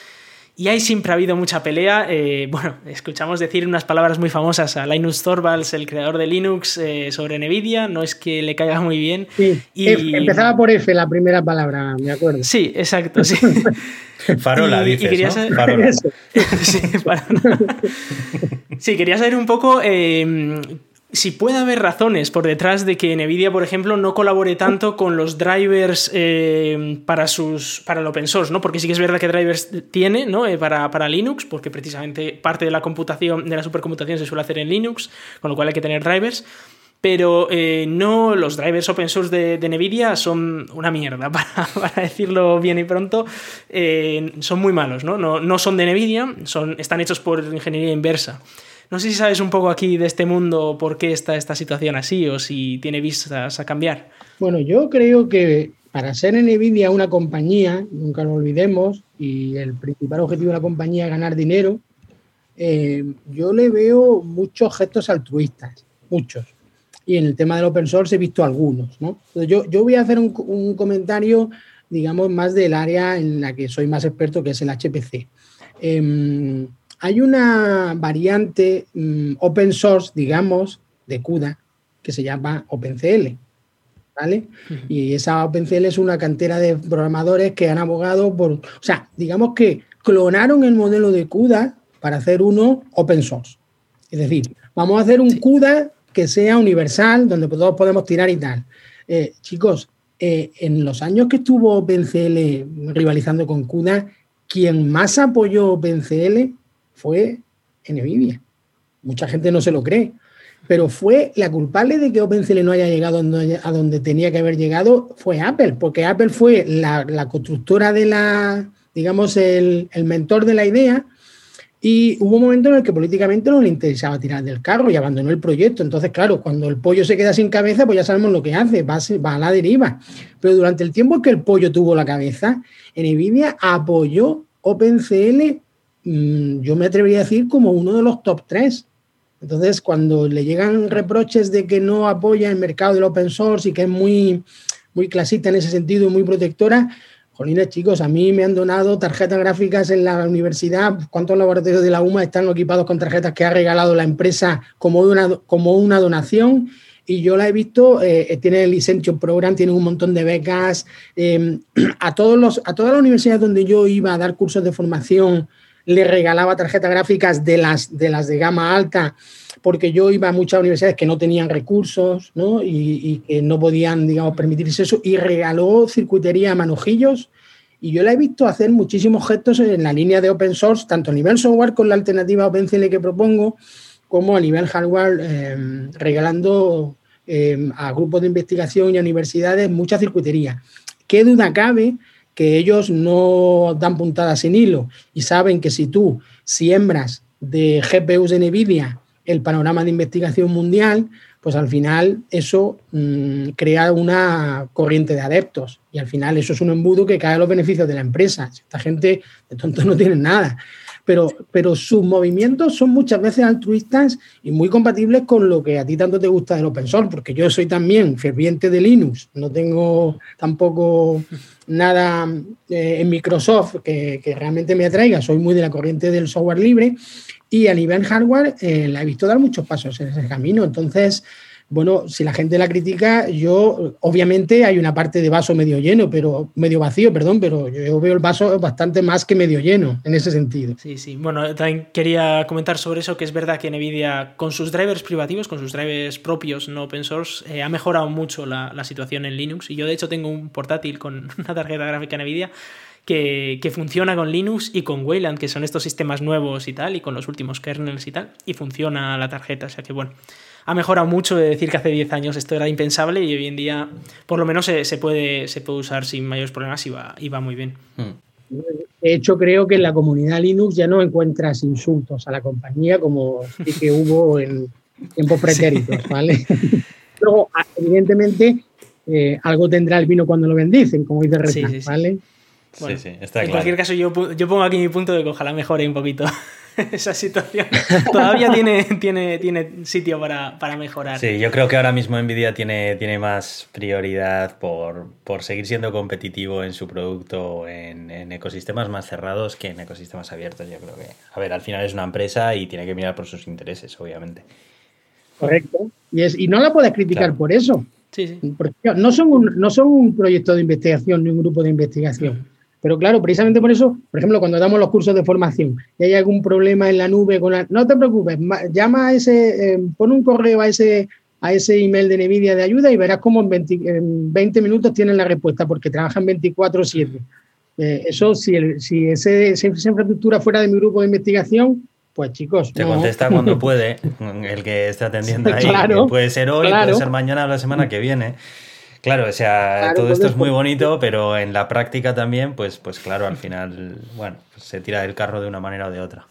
Y ahí siempre ha habido mucha pelea. Eh, bueno, escuchamos decir unas palabras muy famosas a Linus Torvalds, el creador de Linux, eh, sobre Nvidia. No es que le caiga muy bien. Sí, y... empezaba por F la primera palabra, me acuerdo. Sí, exacto. Sí. Farola, dices, Farola. sí, sí, quería saber un poco eh, si puede haber razones por detrás de que Nvidia, por ejemplo, no colabore tanto con los drivers eh, para, sus, para el open source, ¿no? Porque sí que es verdad que drivers tiene, ¿no? Eh, para, para, Linux, porque precisamente parte de la computación, de la supercomputación se suele hacer en Linux, con lo cual hay que tener drivers. Pero eh, no, los drivers open source de, Nvidia son una mierda, para, decirlo bien y pronto. son muy malos, ¿no? ¿no? No son de Nvidia, son, están hechos por ingeniería inversa. No sé si sabes un poco aquí de este mundo por qué está esta situación así o si tiene vistas a cambiar. Bueno, yo creo que para ser Nvidia una compañía, nunca lo olvidemos, y el principal objetivo de la compañía es ganar dinero, eh, yo le veo muchos gestos altruistas, muchos. Y en el tema del open source he visto algunos. ¿no? yo, yo voy a hacer un, comentario, digamos, más del área en la que soy más experto, que es el HPC. Em, hay una variante mm, open source, digamos, de CUDA, que se llama OpenCL. ¿Vale? Y esa OpenCL es una cantera de programadores que han abogado por. O sea, digamos que clonaron el modelo de CUDA para hacer uno open source. Es decir, vamos a hacer un CUDA que sea universal, donde todos podemos tirar y tal. Eh, chicos, eh, en los años que estuvo OpenCL rivalizando con CUDA, quien más apoyó OpenCL fue Nvidia. Mucha gente no se lo cree, pero fue la culpable de que OpenCL no haya llegado a donde tenía que haber llegado fue Apple, porque Apple fue la, constructora de la, digamos, el, mentor de la idea. Y hubo un momento en el que políticamente no le interesaba tirar del carro y abandonó el proyecto. Entonces, claro, cuando el pollo se queda sin cabeza, pues ya sabemos lo que hace, va, a la deriva. Pero durante el tiempo que el pollo tuvo la cabeza, Nvidia apoyó OpenCL Mm, yo me atrevería a decir como uno de los top tres. Entonces, cuando le llegan reproches de que no apoya el mercado del open source y que es muy, muy clasista en ese sentido y muy protectora, jolines, chicos, a mí me han donado tarjetas gráficas en la universidad. ¿Cuántos laboratorios de la UMA están equipados con tarjetas que ha regalado la empresa como una, como una donación? y yo la he visto, eh, tiene el Licention Program, tiene un montón de becas. Eh, a, todos los, a todas las universidades donde yo iba a dar cursos de formación le regalaba tarjetas gráficas de las, de las de gama alta, porque yo iba a muchas universidades que no tenían recursos. Y, que no podían, digamos, permitirse eso, y regaló circuitería a manojillos. Y yo la he visto hacer muchísimos gestos en la línea de open source, tanto a nivel software con la alternativa OpenCL que propongo, como a nivel hardware, em, regalando em, a grupos de investigación y a universidades mucha circuitería. ¿Qué duda cabe que ellos no dan puntadas sin hilo y saben que si tú siembras de GPUs de NVIDIA el panorama de investigación mundial, pues al final eso mm, crea una corriente de adeptos. Y al final eso es un embudo que cae a los beneficios de la empresa. Esta gente de tonto no tiene nada. Pero, pero sus movimientos son muchas veces altruistas y muy compatibles con lo que a ti tanto te gusta del open source, porque yo soy también ferviente de Linux, no tengo tampoco nada eh, en Microsoft que, realmente me atraiga, soy muy de la corriente del software libre y a nivel hardware eh, la he visto dar muchos pasos en ese camino, entonces bueno, si la gente la critica, yo obviamente hay una parte de vaso medio lleno, pero medio vacío, perdón, pero yo veo el vaso bastante más que medio lleno en ese sentido. Sí, sí. Bueno, también quería comentar sobre eso, que es verdad que Nvidia con sus drivers privativos, con sus drivers propios, no open source, eh, ha mejorado mucho la, situación en Linux. Y yo de hecho tengo un portátil con una tarjeta gráfica Nvidia que, que, funciona con Linux y con Wayland, que son estos sistemas nuevos y tal, y con los últimos kernels y tal, y funciona la tarjeta. O sea que bueno, ha mejorado mucho de decir que hace 10 años esto era impensable y hoy en día por lo menos se, puede, se puede usar sin mayores problemas y va, y va muy bien. Hmm. De hecho, creo que en la comunidad Linux ya no encuentras insultos a la compañía como sí que hubo en tiempos pretéritos, ¿vale? Luego, evidentemente, eh, algo tendrá el vino cuando lo bendicen, como dice Reza, ¿vale? Sí, sí, está En cualquier caso, yo, yo pongo aquí mi punto de que ojalá mejore un poquito esa situación. Todavía tiene, tiene, tiene sitio para, mejorar. Sí, yo creo que ahora mismo Nvidia tiene, tiene más prioridad por, seguir siendo competitivo en su producto en, ecosistemas más cerrados que en ecosistemas abiertos. Yo creo que, a ver, al final es una empresa y tiene que mirar por sus intereses, obviamente. Correcto. Y, es, y no la puedes criticar por eso. Sí, sí. Porque no son, un, no son un proyecto de investigación ni un grupo de investigación. Pero claro, precisamente por eso, por ejemplo, cuando damos los cursos de formación y hay algún problema en la nube, con la, no te preocupes, llama a ese, eh, pon un correo a ese, a ese email de NVIDIA de ayuda y verás cómo en 20, minutos tienen la respuesta porque trabajan 24/7. Eh, eso, si, si ese, esa infraestructura fuera de mi grupo de investigación, pues chicos. Te contesta cuando puede, el que está atendiendo ahí. Claro, puede ser hoy, puede ser mañana o la semana que viene. Claro, o sea, todo esto es muy bonito, pero en la práctica también, pues, pues claro, al final, bueno, pues se tira del carro de una manera o de otra.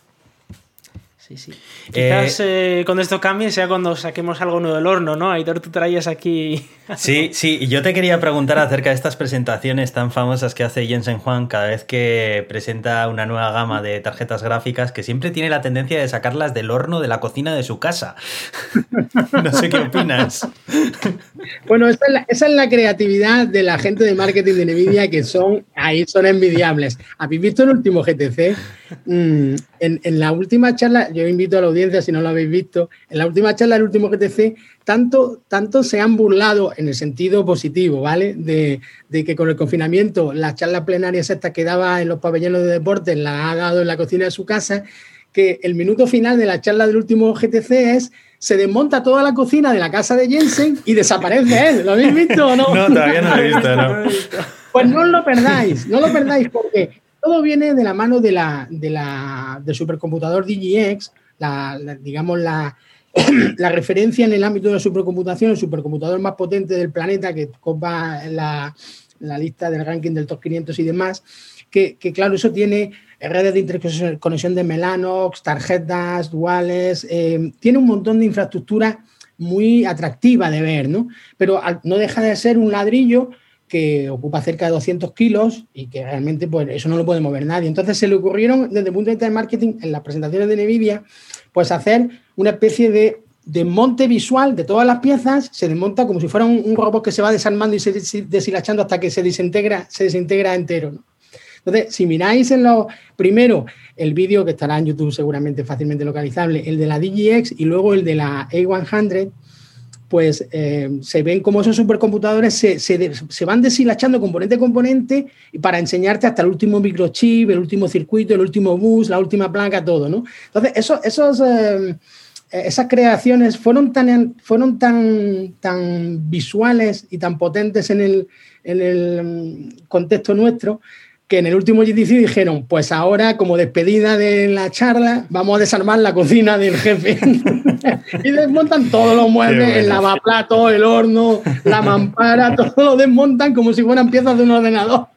Sí, sí. Quizás eh, cuando esto cambie sea cuando saquemos algo nuevo del horno, ¿no? Aitor, tú traías aquí. Sí, sí, y yo te quería preguntar acerca de estas presentaciones tan famosas que hace Jensen Juan cada vez que presenta una nueva gama de tarjetas gráficas, que siempre tiene la tendencia de sacarlas del horno de la cocina de su casa. no sé qué opinas. Bueno, esa es, la, creatividad de la gente de marketing de Nvidia que son, ahí son envidiables. ¿Habéis visto el último GTC? Mm, en, en la última charla, yo invito a la audiencia, si no lo habéis visto, en la última charla del último GTC, tanto, tanto se han burlado en el sentido positivo, ¿vale? De, que con el confinamiento las charlas plenarias estas que daba en los pabellones de deportes las ha dado en la cocina de su casa, que el minuto final de la charla del último GTC es se desmonta toda la cocina de la casa de Jensen y desaparece él. ¿Lo habéis visto o no? No, todavía no lo he visto, no. Pues no lo perdáis, no lo perdáis porque todo viene de la mano de la, de la, del supercomputador DGX, la, digamos la, referencia en el ámbito de la supercomputación, el supercomputador más potente del planeta que copa la, la lista del ranking del top 500 y demás, que, claro, eso tiene redes de interconexión de Mellanox, tarjetas duales, eh, tiene un montón de infraestructura muy atractiva de ver, ¿no? Pero no deja de ser un ladrillo que ocupa cerca de 200 kilos y que realmente pues, eso no lo puede mover nadie. Entonces se le ocurrieron desde el punto de vista de marketing en las presentaciones de Nvidia pues hacer una especie de desmonte visual de todas las piezas, se desmonta como si fuera un, robot que se va desarmando y se deshilachando hasta que se desintegra, se desintegra entero. Entonces, si miráis en lo primero el vídeo que estará en YouTube seguramente fácilmente localizable, el de la DGX y luego el de la A100, pues eh, se ven como esos supercomputadores se, se, van deshilachando componente a componente para enseñarte hasta el último microchip, el último circuito, el último bus, la última placa, todo, ¿no? Entonces, eso, esos, eh, esas creaciones fueron tan, fueron tan, tan visuales y tan potentes en el, en el mm, contexto nuestro que en el último GTC dijeron, pues ahora como despedida de la charla, vamos a desarmar la cocina del jefe. y desmontan todos los muebles, el lavaplato, el horno, la mampara, todo lo desmontan como si fueran piezas de un ordenador.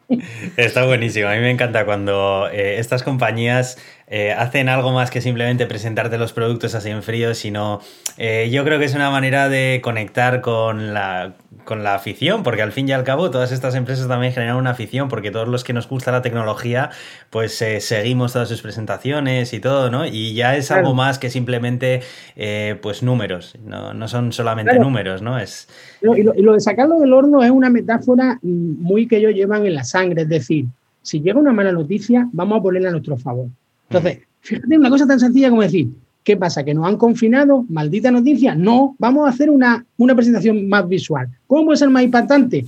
Está buenísimo. A mí me encanta cuando eh, estas compañías eh, hacen algo más que simplemente presentarte los productos así en frío, sino eh, yo creo que es una manera de conectar con la, con la afición, porque al fin y al cabo todas estas empresas también generan una afición, porque todos los que nos gusta la tecnología, pues seguimos todas sus presentaciones y todo, ¿no? Y ya es algo más que simplemente, pues números, no, no son solamente números, ¿no? Es... y, lo, y lo de sacarlo del horno es una metáfora muy que ellos llevan en la sala es decir, si llega una mala noticia, vamos a ponerla a nuestro favor. Entonces, fíjate una cosa tan sencilla como decir, ¿qué pasa? ¿Que nos han confinado? ¿Maldita noticia? No, vamos a hacer una, una presentación más visual. ¿Cómo puede ser más impactante?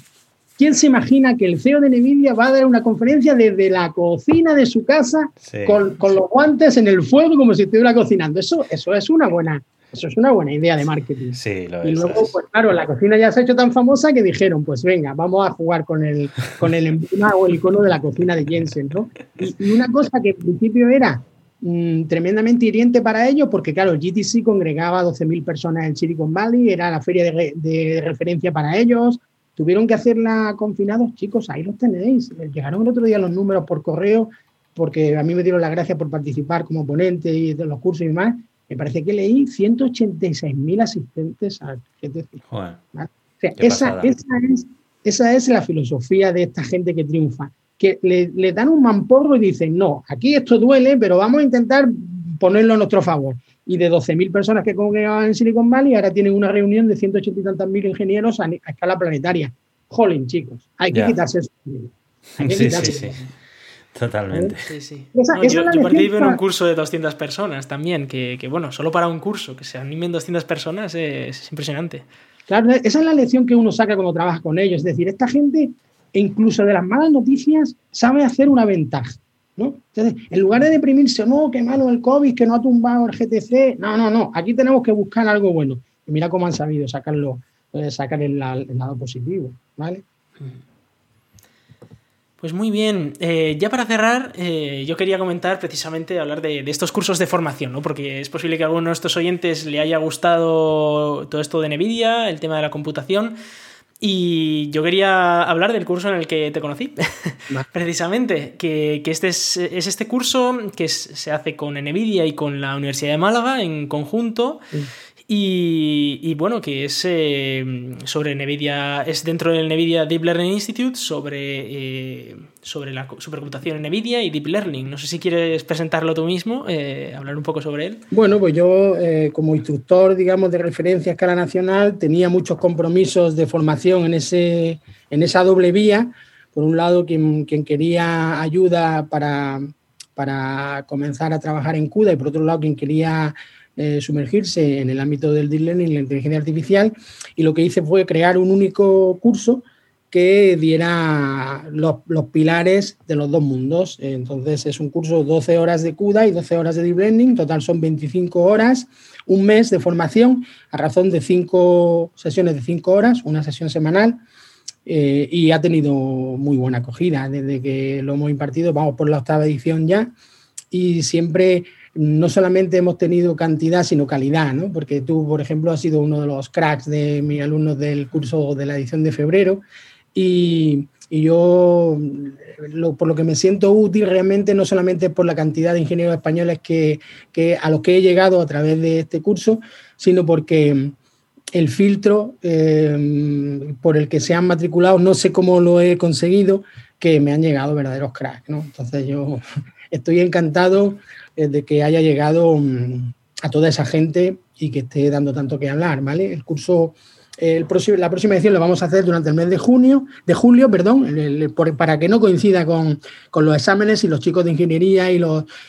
¿Quién se imagina que el CEO de Nvidia va a dar una conferencia desde la cocina de su casa con, con, los guantes en el fuego como si estuviera cocinando? Eso, eso es una buena, eso es una buena idea de marketing. Sí, lo y luego, pues claro, la cocina ya se ha hecho tan famosa que dijeron, pues venga, vamos a jugar con el, con el emblema o el icono de la cocina de Jensen, ¿no? Y, una cosa que al principio era mm, tremendamente hiriente para ellos, porque claro, GTC congregaba 12.000 personas en Silicon Valley, era la feria de, de, referencia para ellos, tuvieron que hacerla confinados, chicos, ahí los tenéis. Llegaron el otro día los números por correo, porque a mí me dieron la gracia por participar como ponente y de los cursos y demás, me parece que leí 186.000 asistentes al GTC. esa, es, esa es la filosofía de esta gente que triunfa, que le, dan un mamporro y dicen, no, aquí esto duele, pero vamos a intentar ponerlo a nuestro favor. Y de 12.000 personas que congregaban en Silicon Valley, ahora tienen una reunión de 180 y tantas mil ingenieros a, escala planetaria. Jolín, chicos, hay que quitarse eso. sí, sí, sí. Totalmente. Sí, sí. yo, participo en un curso de 200 personas también, que, bueno, solo para un curso, que se animen 200 personas es, impresionante. Claro, esa es la lección que uno saca cuando trabaja con ellos. Es decir, esta gente, incluso de las malas noticias, sabe hacer una ventaja. ¿no? Entonces, en lugar de deprimirse, no, qué malo el COVID, que no ha tumbado el GTC, no, no, no, aquí tenemos que buscar algo bueno. Y mira cómo han sabido sacarlo, eh, sacar el, el lado positivo, ¿vale? Mm. Pues muy bien. Eh, ya para cerrar, eh, yo quería comentar precisamente, hablar de, estos cursos de formación, ¿no? Porque es posible que a alguno de estos oyentes le haya gustado todo esto de NVIDIA, el tema de la computación. Y yo quería hablar del curso en el que te conocí, precisamente, que, este es, este curso que se hace con NVIDIA y con la Universidad de Málaga en conjunto. Y, bueno, que es eh, sobre NVIDIA, es dentro del NVIDIA Deep Learning Institute sobre, eh, sobre la supercomputación en NVIDIA y Deep Learning. No sé si quieres presentarlo tú mismo, eh, hablar un poco sobre él. Bueno, pues yo como instructor, digamos, de referencia a escala nacional, tenía muchos compromisos de formación en, ese, en esa doble vía. Por un lado, quien, quien quería ayuda para, para comenzar a trabajar en CUDA y por otro lado, quien quería eh, sumergirse en el ámbito del deep learning y la inteligencia artificial y lo que hice fue crear un único curso que diera los, pilares de los dos mundos. Entonces es un curso de 12 horas de CUDA y 12 horas de Deep Learning, total son 25 horas, un mes de formación a razón de cinco sesiones de 5 horas, una sesión semanal, eh, y ha tenido muy buena acogida desde que lo hemos impartido, vamos por la octava edición ya, y siempre no solamente hemos tenido cantidad, sino calidad, ¿no? Porque tú, por ejemplo, has sido uno de los cracks de mis alumnos del curso de la edición de febrero y, yo, por lo que me siento útil realmente, no solamente por la cantidad de ingenieros españoles que, a los que he llegado a través de este curso, sino porque el filtro eh, por el que se han matriculado, no sé cómo lo he conseguido, que me han llegado verdaderos cracks, ¿no? Entonces yo estoy encantado eh, de que haya llegado mm, a toda esa gente y que esté dando tanto que hablar, ¿vale? El curso, el próximo, la próxima edición lo vamos a hacer durante el mes de junio, de julio, perdón, para que no coincida con, los exámenes y los chicos de ingeniería y,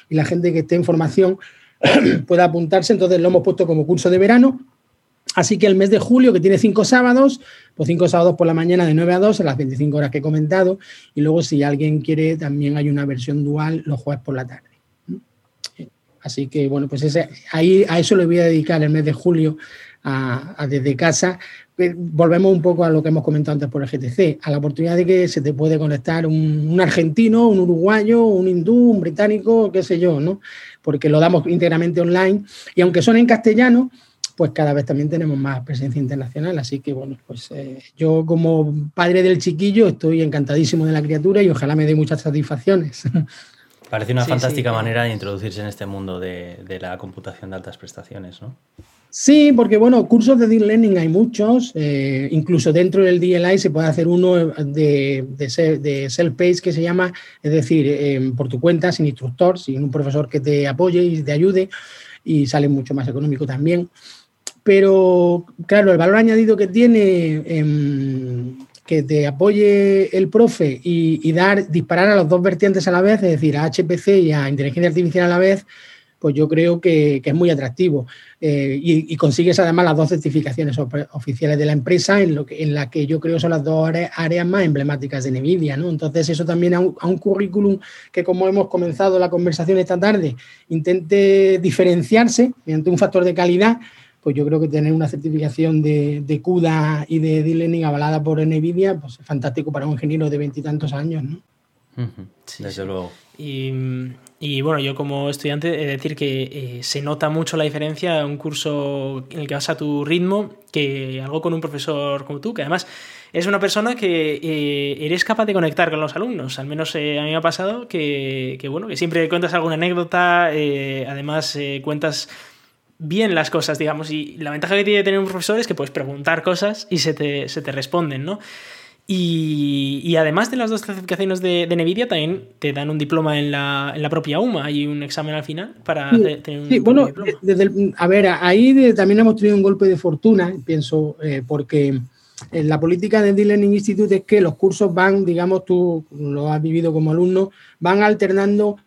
y la gente que esté en formación pueda apuntarse. Entonces lo hemos puesto como curso de verano. Así que el mes de julio, que tiene cinco sábados, pues cinco sábados por la mañana de 9 a 2, en las 25 horas que he comentado. Y luego, si alguien quiere, también hay una versión dual los jueves por la tarde. Así que, bueno, pues ese, ahí a eso le voy a dedicar el mes de julio a, desde casa. Volvemos un poco a lo que hemos comentado antes por el GTC, a la oportunidad de que se te puede conectar un, argentino, un uruguayo, un hindú, un británico, qué sé yo, ¿no? Porque lo damos íntegramente online y aunque son en castellano, pues cada vez también tenemos más presencia internacional. Así que, bueno, pues eh, yo como padre del chiquillo estoy encantadísimo de la criatura y ojalá me dé muchas satisfacciones. Parece una fantástica manera de introducirse en este mundo de, la computación de altas prestaciones, ¿no? Sí, porque bueno, cursos de Deep Learning hay muchos, eh, incluso dentro del DLI se puede hacer uno de, de, self-paced que se llama, es decir, eh, por tu cuenta, sin instructor, sin un profesor que te apoye y te ayude, y sale mucho más económico también. Pero claro, el valor añadido que tiene em, que te apoye el profe y, dar, disparar a los dos vertientes a la vez, es decir, a HPC y a inteligencia artificial a la vez, pues yo creo que, es muy atractivo. Eh, y, consigues además las dos certificaciones oficiales de la empresa, en, lo que, en la que yo creo son las dos áreas, más emblemáticas de NVIDIA. ¿no? Entonces, eso también a un, currículum que, como hemos comenzado la conversación esta tarde, intente diferenciarse mediante un factor de calidad pues yo creo que tener una certificación de, CUDA y de Deep Learning avalada por NVIDIA, pues es fantástico para un ingeniero de veintitantos años. Desde luego. Y, bueno, yo como estudiante he de decir que eh, se nota mucho la diferencia en un curso en el que vas a tu ritmo que algo con un profesor como tú, que además es una persona que eh, eres capaz de conectar con los alumnos. Al menos eh, a mí me ha pasado que, que, bueno, que siempre cuentas alguna anécdota, además cuentas bien las cosas, digamos. Y la ventaja que tiene tener un profesor es que puedes preguntar cosas y se te, responden, ¿no? Y, además de las dos certificaciones de, de, NVIDIA, también te dan un diploma en la, en la propia UMA. Hay un examen al final para tener un sí, bueno, desde a ver, ahí también hemos tenido un golpe de fortuna, pienso, eh, porque en la política del D-Learning Institute es que los cursos van, digamos, tú lo has vivido como alumno, van alternando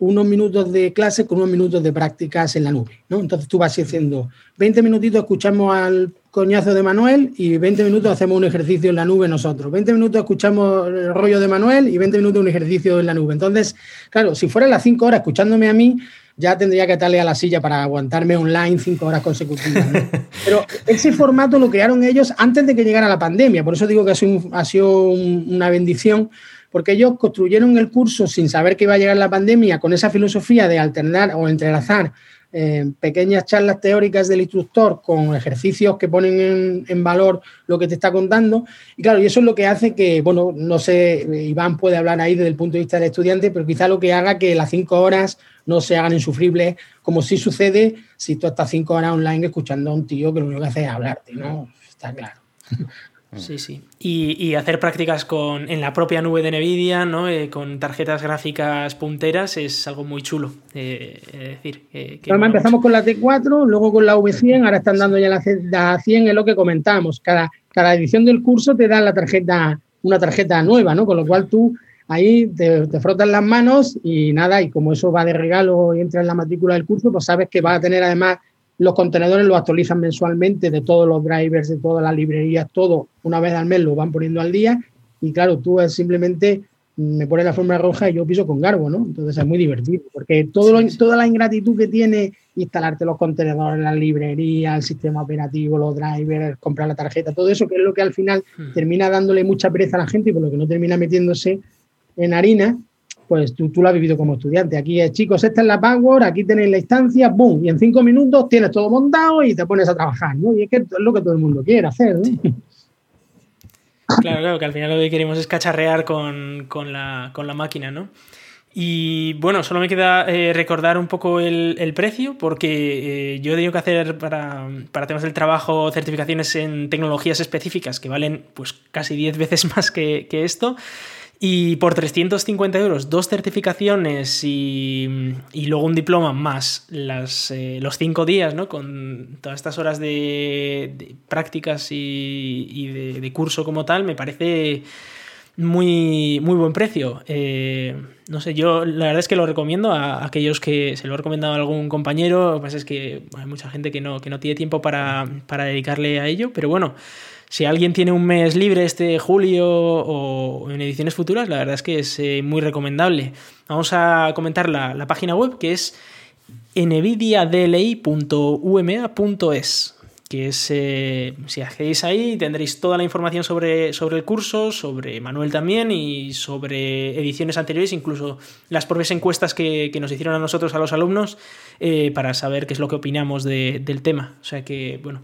unos minutos de clase con unos minutos de prácticas en la nube, ¿no? Entonces tú vas haciendo 20 minutitos, escuchamos al coñazo de Manuel y 20 minutos hacemos un ejercicio en la nube nosotros. 20 minutos escuchamos el rollo de Manuel y 20 minutos un ejercicio en la nube. Entonces, claro, si fueran las 5 horas escuchándome a mí, ya tendría que atarle a la silla para aguantarme online 5 horas consecutivas. Pero ese formato lo crearon ellos antes de que llegara la pandemia. Por eso digo que ha sido, ha sido una bendición porque ellos construyeron el curso sin saber que iba a llegar la pandemia, con esa filosofía de alternar o entrelazar eh, pequeñas charlas teóricas del instructor con ejercicios que ponen en, valor lo que te está contando. Y claro, y eso es lo que hace que, bueno, no sé, Iván puede hablar ahí desde el punto de vista del estudiante, pero quizá lo que haga que las cinco horas no se hagan insufribles, como sí sucede si tú estás cinco horas online escuchando a un tío que lo único que hace es hablarte, ¿no? Está claro. Mm. Sí, sí. Y, hacer prácticas con, en la propia nube de NVIDIA, ¿no? Eh, con tarjetas gráficas punteras, es algo muy chulo. Eh, decir, que empezamos con la T4, luego con la V100, ahora están dando ya la, la 100, es lo que comentamos. Cada, cada edición del curso te da la tarjeta, una tarjeta nueva, ¿no? Con lo cual tú ahí te, te, frotas las manos y nada, y como eso va de regalo y entra en la matrícula del curso, pues sabes que va a tener además los contenedores los actualizan mensualmente de todos los drivers, de todas las librerías, todo una vez al mes lo van poniendo al día. Y claro, tú simplemente me pones la forma roja y yo piso con Garbo, ¿no? Entonces es muy divertido, porque todo toda la ingratitud que tiene instalarte los contenedores, la librería, el sistema operativo, los drivers, comprar la tarjeta, todo eso que es lo que al final hmm. termina dándole mucha pereza a la gente y por lo que no termina metiéndose en harina, pues tú, tú, lo has vivido como estudiante. Aquí chicos, esta es la password, aquí tenéis la instancia, boom, y en cinco minutos tienes todo montado y te pones a trabajar, ¿no? Y es que es lo que todo el mundo quiere hacer, ¿no? Claro, claro, que al final lo que queremos es cacharrear con, la, máquina, ¿no? Y bueno, solo me queda eh, recordar un poco el, precio, porque eh, yo he tenido que hacer para, para, temas del trabajo certificaciones en tecnologías específicas que valen pues casi 10 veces más que, que esto. Y por 350 euros, dos certificaciones y, luego un diploma más las, eh, los cinco días, ¿no? Con todas estas horas de, prácticas y, de, curso como tal, me parece muy, muy buen precio. Eh, no sé, yo la verdad es que lo recomiendo a, aquellos que se lo ha recomendado a algún compañero. Lo que pasa es que hay mucha gente que no, que no tiene tiempo para, para dedicarle a ello, pero bueno. Si alguien tiene un mes libre este julio o en ediciones futuras, la verdad es que es eh, muy recomendable. Vamos a comentar la, página web que es nvidiadli.uma.es que es, eh, si hacéis ahí, tendréis toda la información sobre, sobre el curso, sobre Manuel también y sobre ediciones anteriores, incluso las propias encuestas que, nos hicieron a nosotros, a los alumnos, eh, para saber qué es lo que opinamos del tema. O sea que, bueno,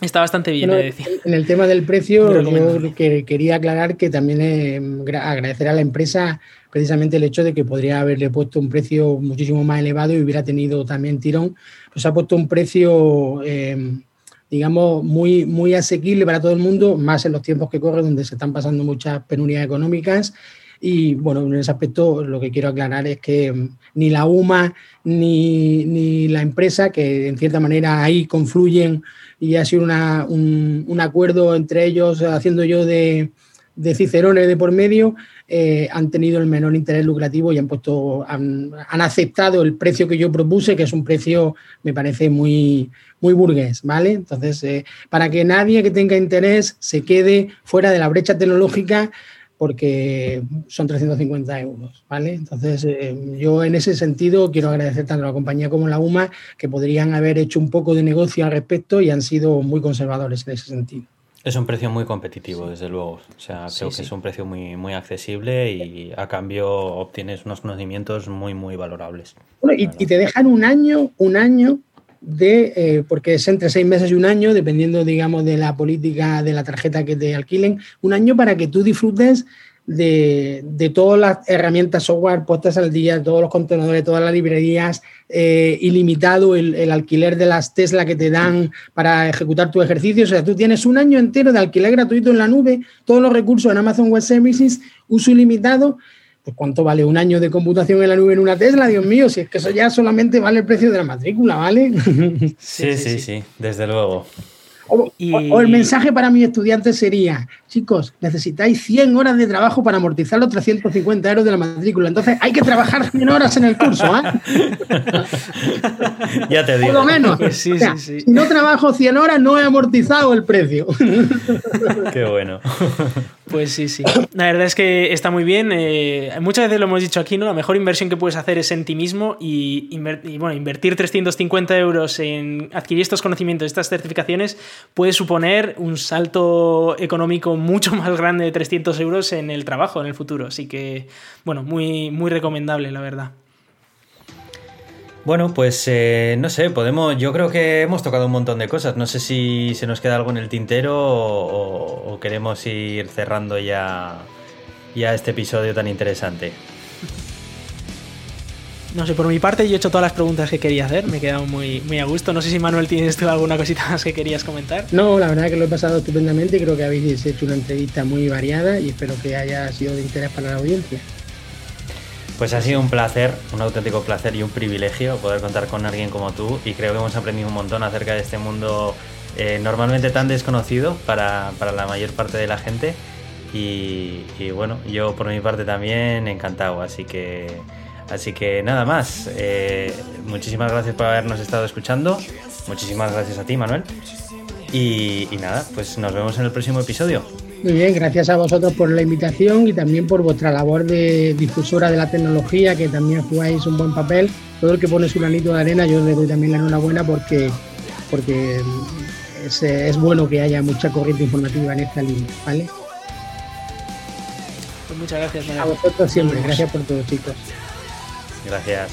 Está bastante bien, decir. En el tema del precio, yo quería aclarar que también eh, agradecer a la empresa precisamente el hecho de que podría haberle puesto un precio muchísimo más elevado y hubiera tenido también tirón. Pues ha puesto un precio, em, digamos, muy, muy asequible para todo el mundo, más en los tiempos que corren, donde se están pasando muchas penurias económicas. Y bueno, en ese aspecto lo que quiero aclarar es que em, ni la UMA ni, ni la empresa, que en cierta manera ahí confluyen y ha sido un, acuerdo entre ellos, haciendo yo de, de cicerones de por medio, eh, han tenido el menor interés lucrativo y han puesto, han, aceptado el precio que yo propuse, que es un precio, me parece, muy, muy burgués, ¿vale? Entonces, eh, para que nadie que tenga interés se quede fuera de la brecha tecnológica, porque son 350 euros, ¿vale? Entonces, eh, yo en ese sentido quiero agradecer tanto a la compañía como a la UMA que podrían haber hecho un poco de negocio al respecto y han sido muy conservadores en ese sentido. Es un precio muy competitivo, desde luego. O sea, creo que es un precio muy, muy accesible y a cambio obtienes unos conocimientos muy, muy valorables. Bueno, y, y, te dejan un año, un año de, eh, porque es entre seis meses y un año, dependiendo, digamos, de la política de la tarjeta que te alquilen, un año para que tú disfrutes de, todas las herramientas software puestas al día, todos los contenedores, todas las librerías, eh, ilimitado el, alquiler de las Tesla que te dan para ejecutar tu ejercicio. O sea, tú tienes un año entero de alquiler gratuito en la nube, todos los recursos en Amazon Web Services, uso ilimitado. Pues ¿cuánto vale un año de computación en la nube en una Tesla? Dios mío, si es que eso ya solamente vale el precio de la matrícula, ¿vale? sí, sí, sí desde luego. O, el mensaje para mis estudiantes sería, chicos, necesitáis 100 horas de trabajo para amortizar los 350 euros de la matrícula. Entonces hay que trabajar 100 horas en el curso, ¿eh? ya te digo. Por lo menos. Si no trabajo 100 horas, no he amortizado el precio. Qué bueno. Pues sí, sí. La verdad es que está muy bien. Eh, muchas veces lo hemos dicho aquí, ¿no? La mejor inversión que puedes hacer es en ti mismo y, bueno, invertir 350 euros en adquirir estos conocimientos, estas certificaciones, puede suponer un salto económico mucho más grande de 300 euros en el trabajo en el futuro. Así que, bueno, muy, muy recomendable, la verdad. Bueno, pues eh, no sé, podemos. Yo creo que hemos tocado un montón de cosas. No sé si se nos queda algo en el tintero o, queremos ir cerrando ya, ya este episodio tan interesante. No sé, por mi parte yo he hecho todas las preguntas que quería hacer, me he quedado muy, muy a gusto. No sé si Manuel tienes tú alguna cosita más que querías comentar. No, la verdad que lo he pasado estupendamente y creo que habéis hecho una entrevista muy variada y espero que haya sido de interés para la audiencia. Pues ha sido un placer, un auténtico placer y un privilegio poder contar con alguien como tú y creo que hemos aprendido un montón acerca de este mundo eh, normalmente tan desconocido para, la mayor parte de la gente y, bueno, yo por mi parte también encantado, así que, así que nada más, eh, muchísimas gracias por habernos estado escuchando, muchísimas gracias a ti Manuel y nada, pues nos vemos en el próximo episodio. Muy bien, gracias a vosotros por la invitación y también por vuestra labor de difusora de la tecnología, que también jugáis un buen papel. Todo el que pone su granito de arena, yo le doy también la enhorabuena porque, porque es, es bueno que haya mucha corriente informativa en esta línea, ¿vale? Pues muchas gracias. A vosotros siempre, gracias por todo, chicos. Gracias.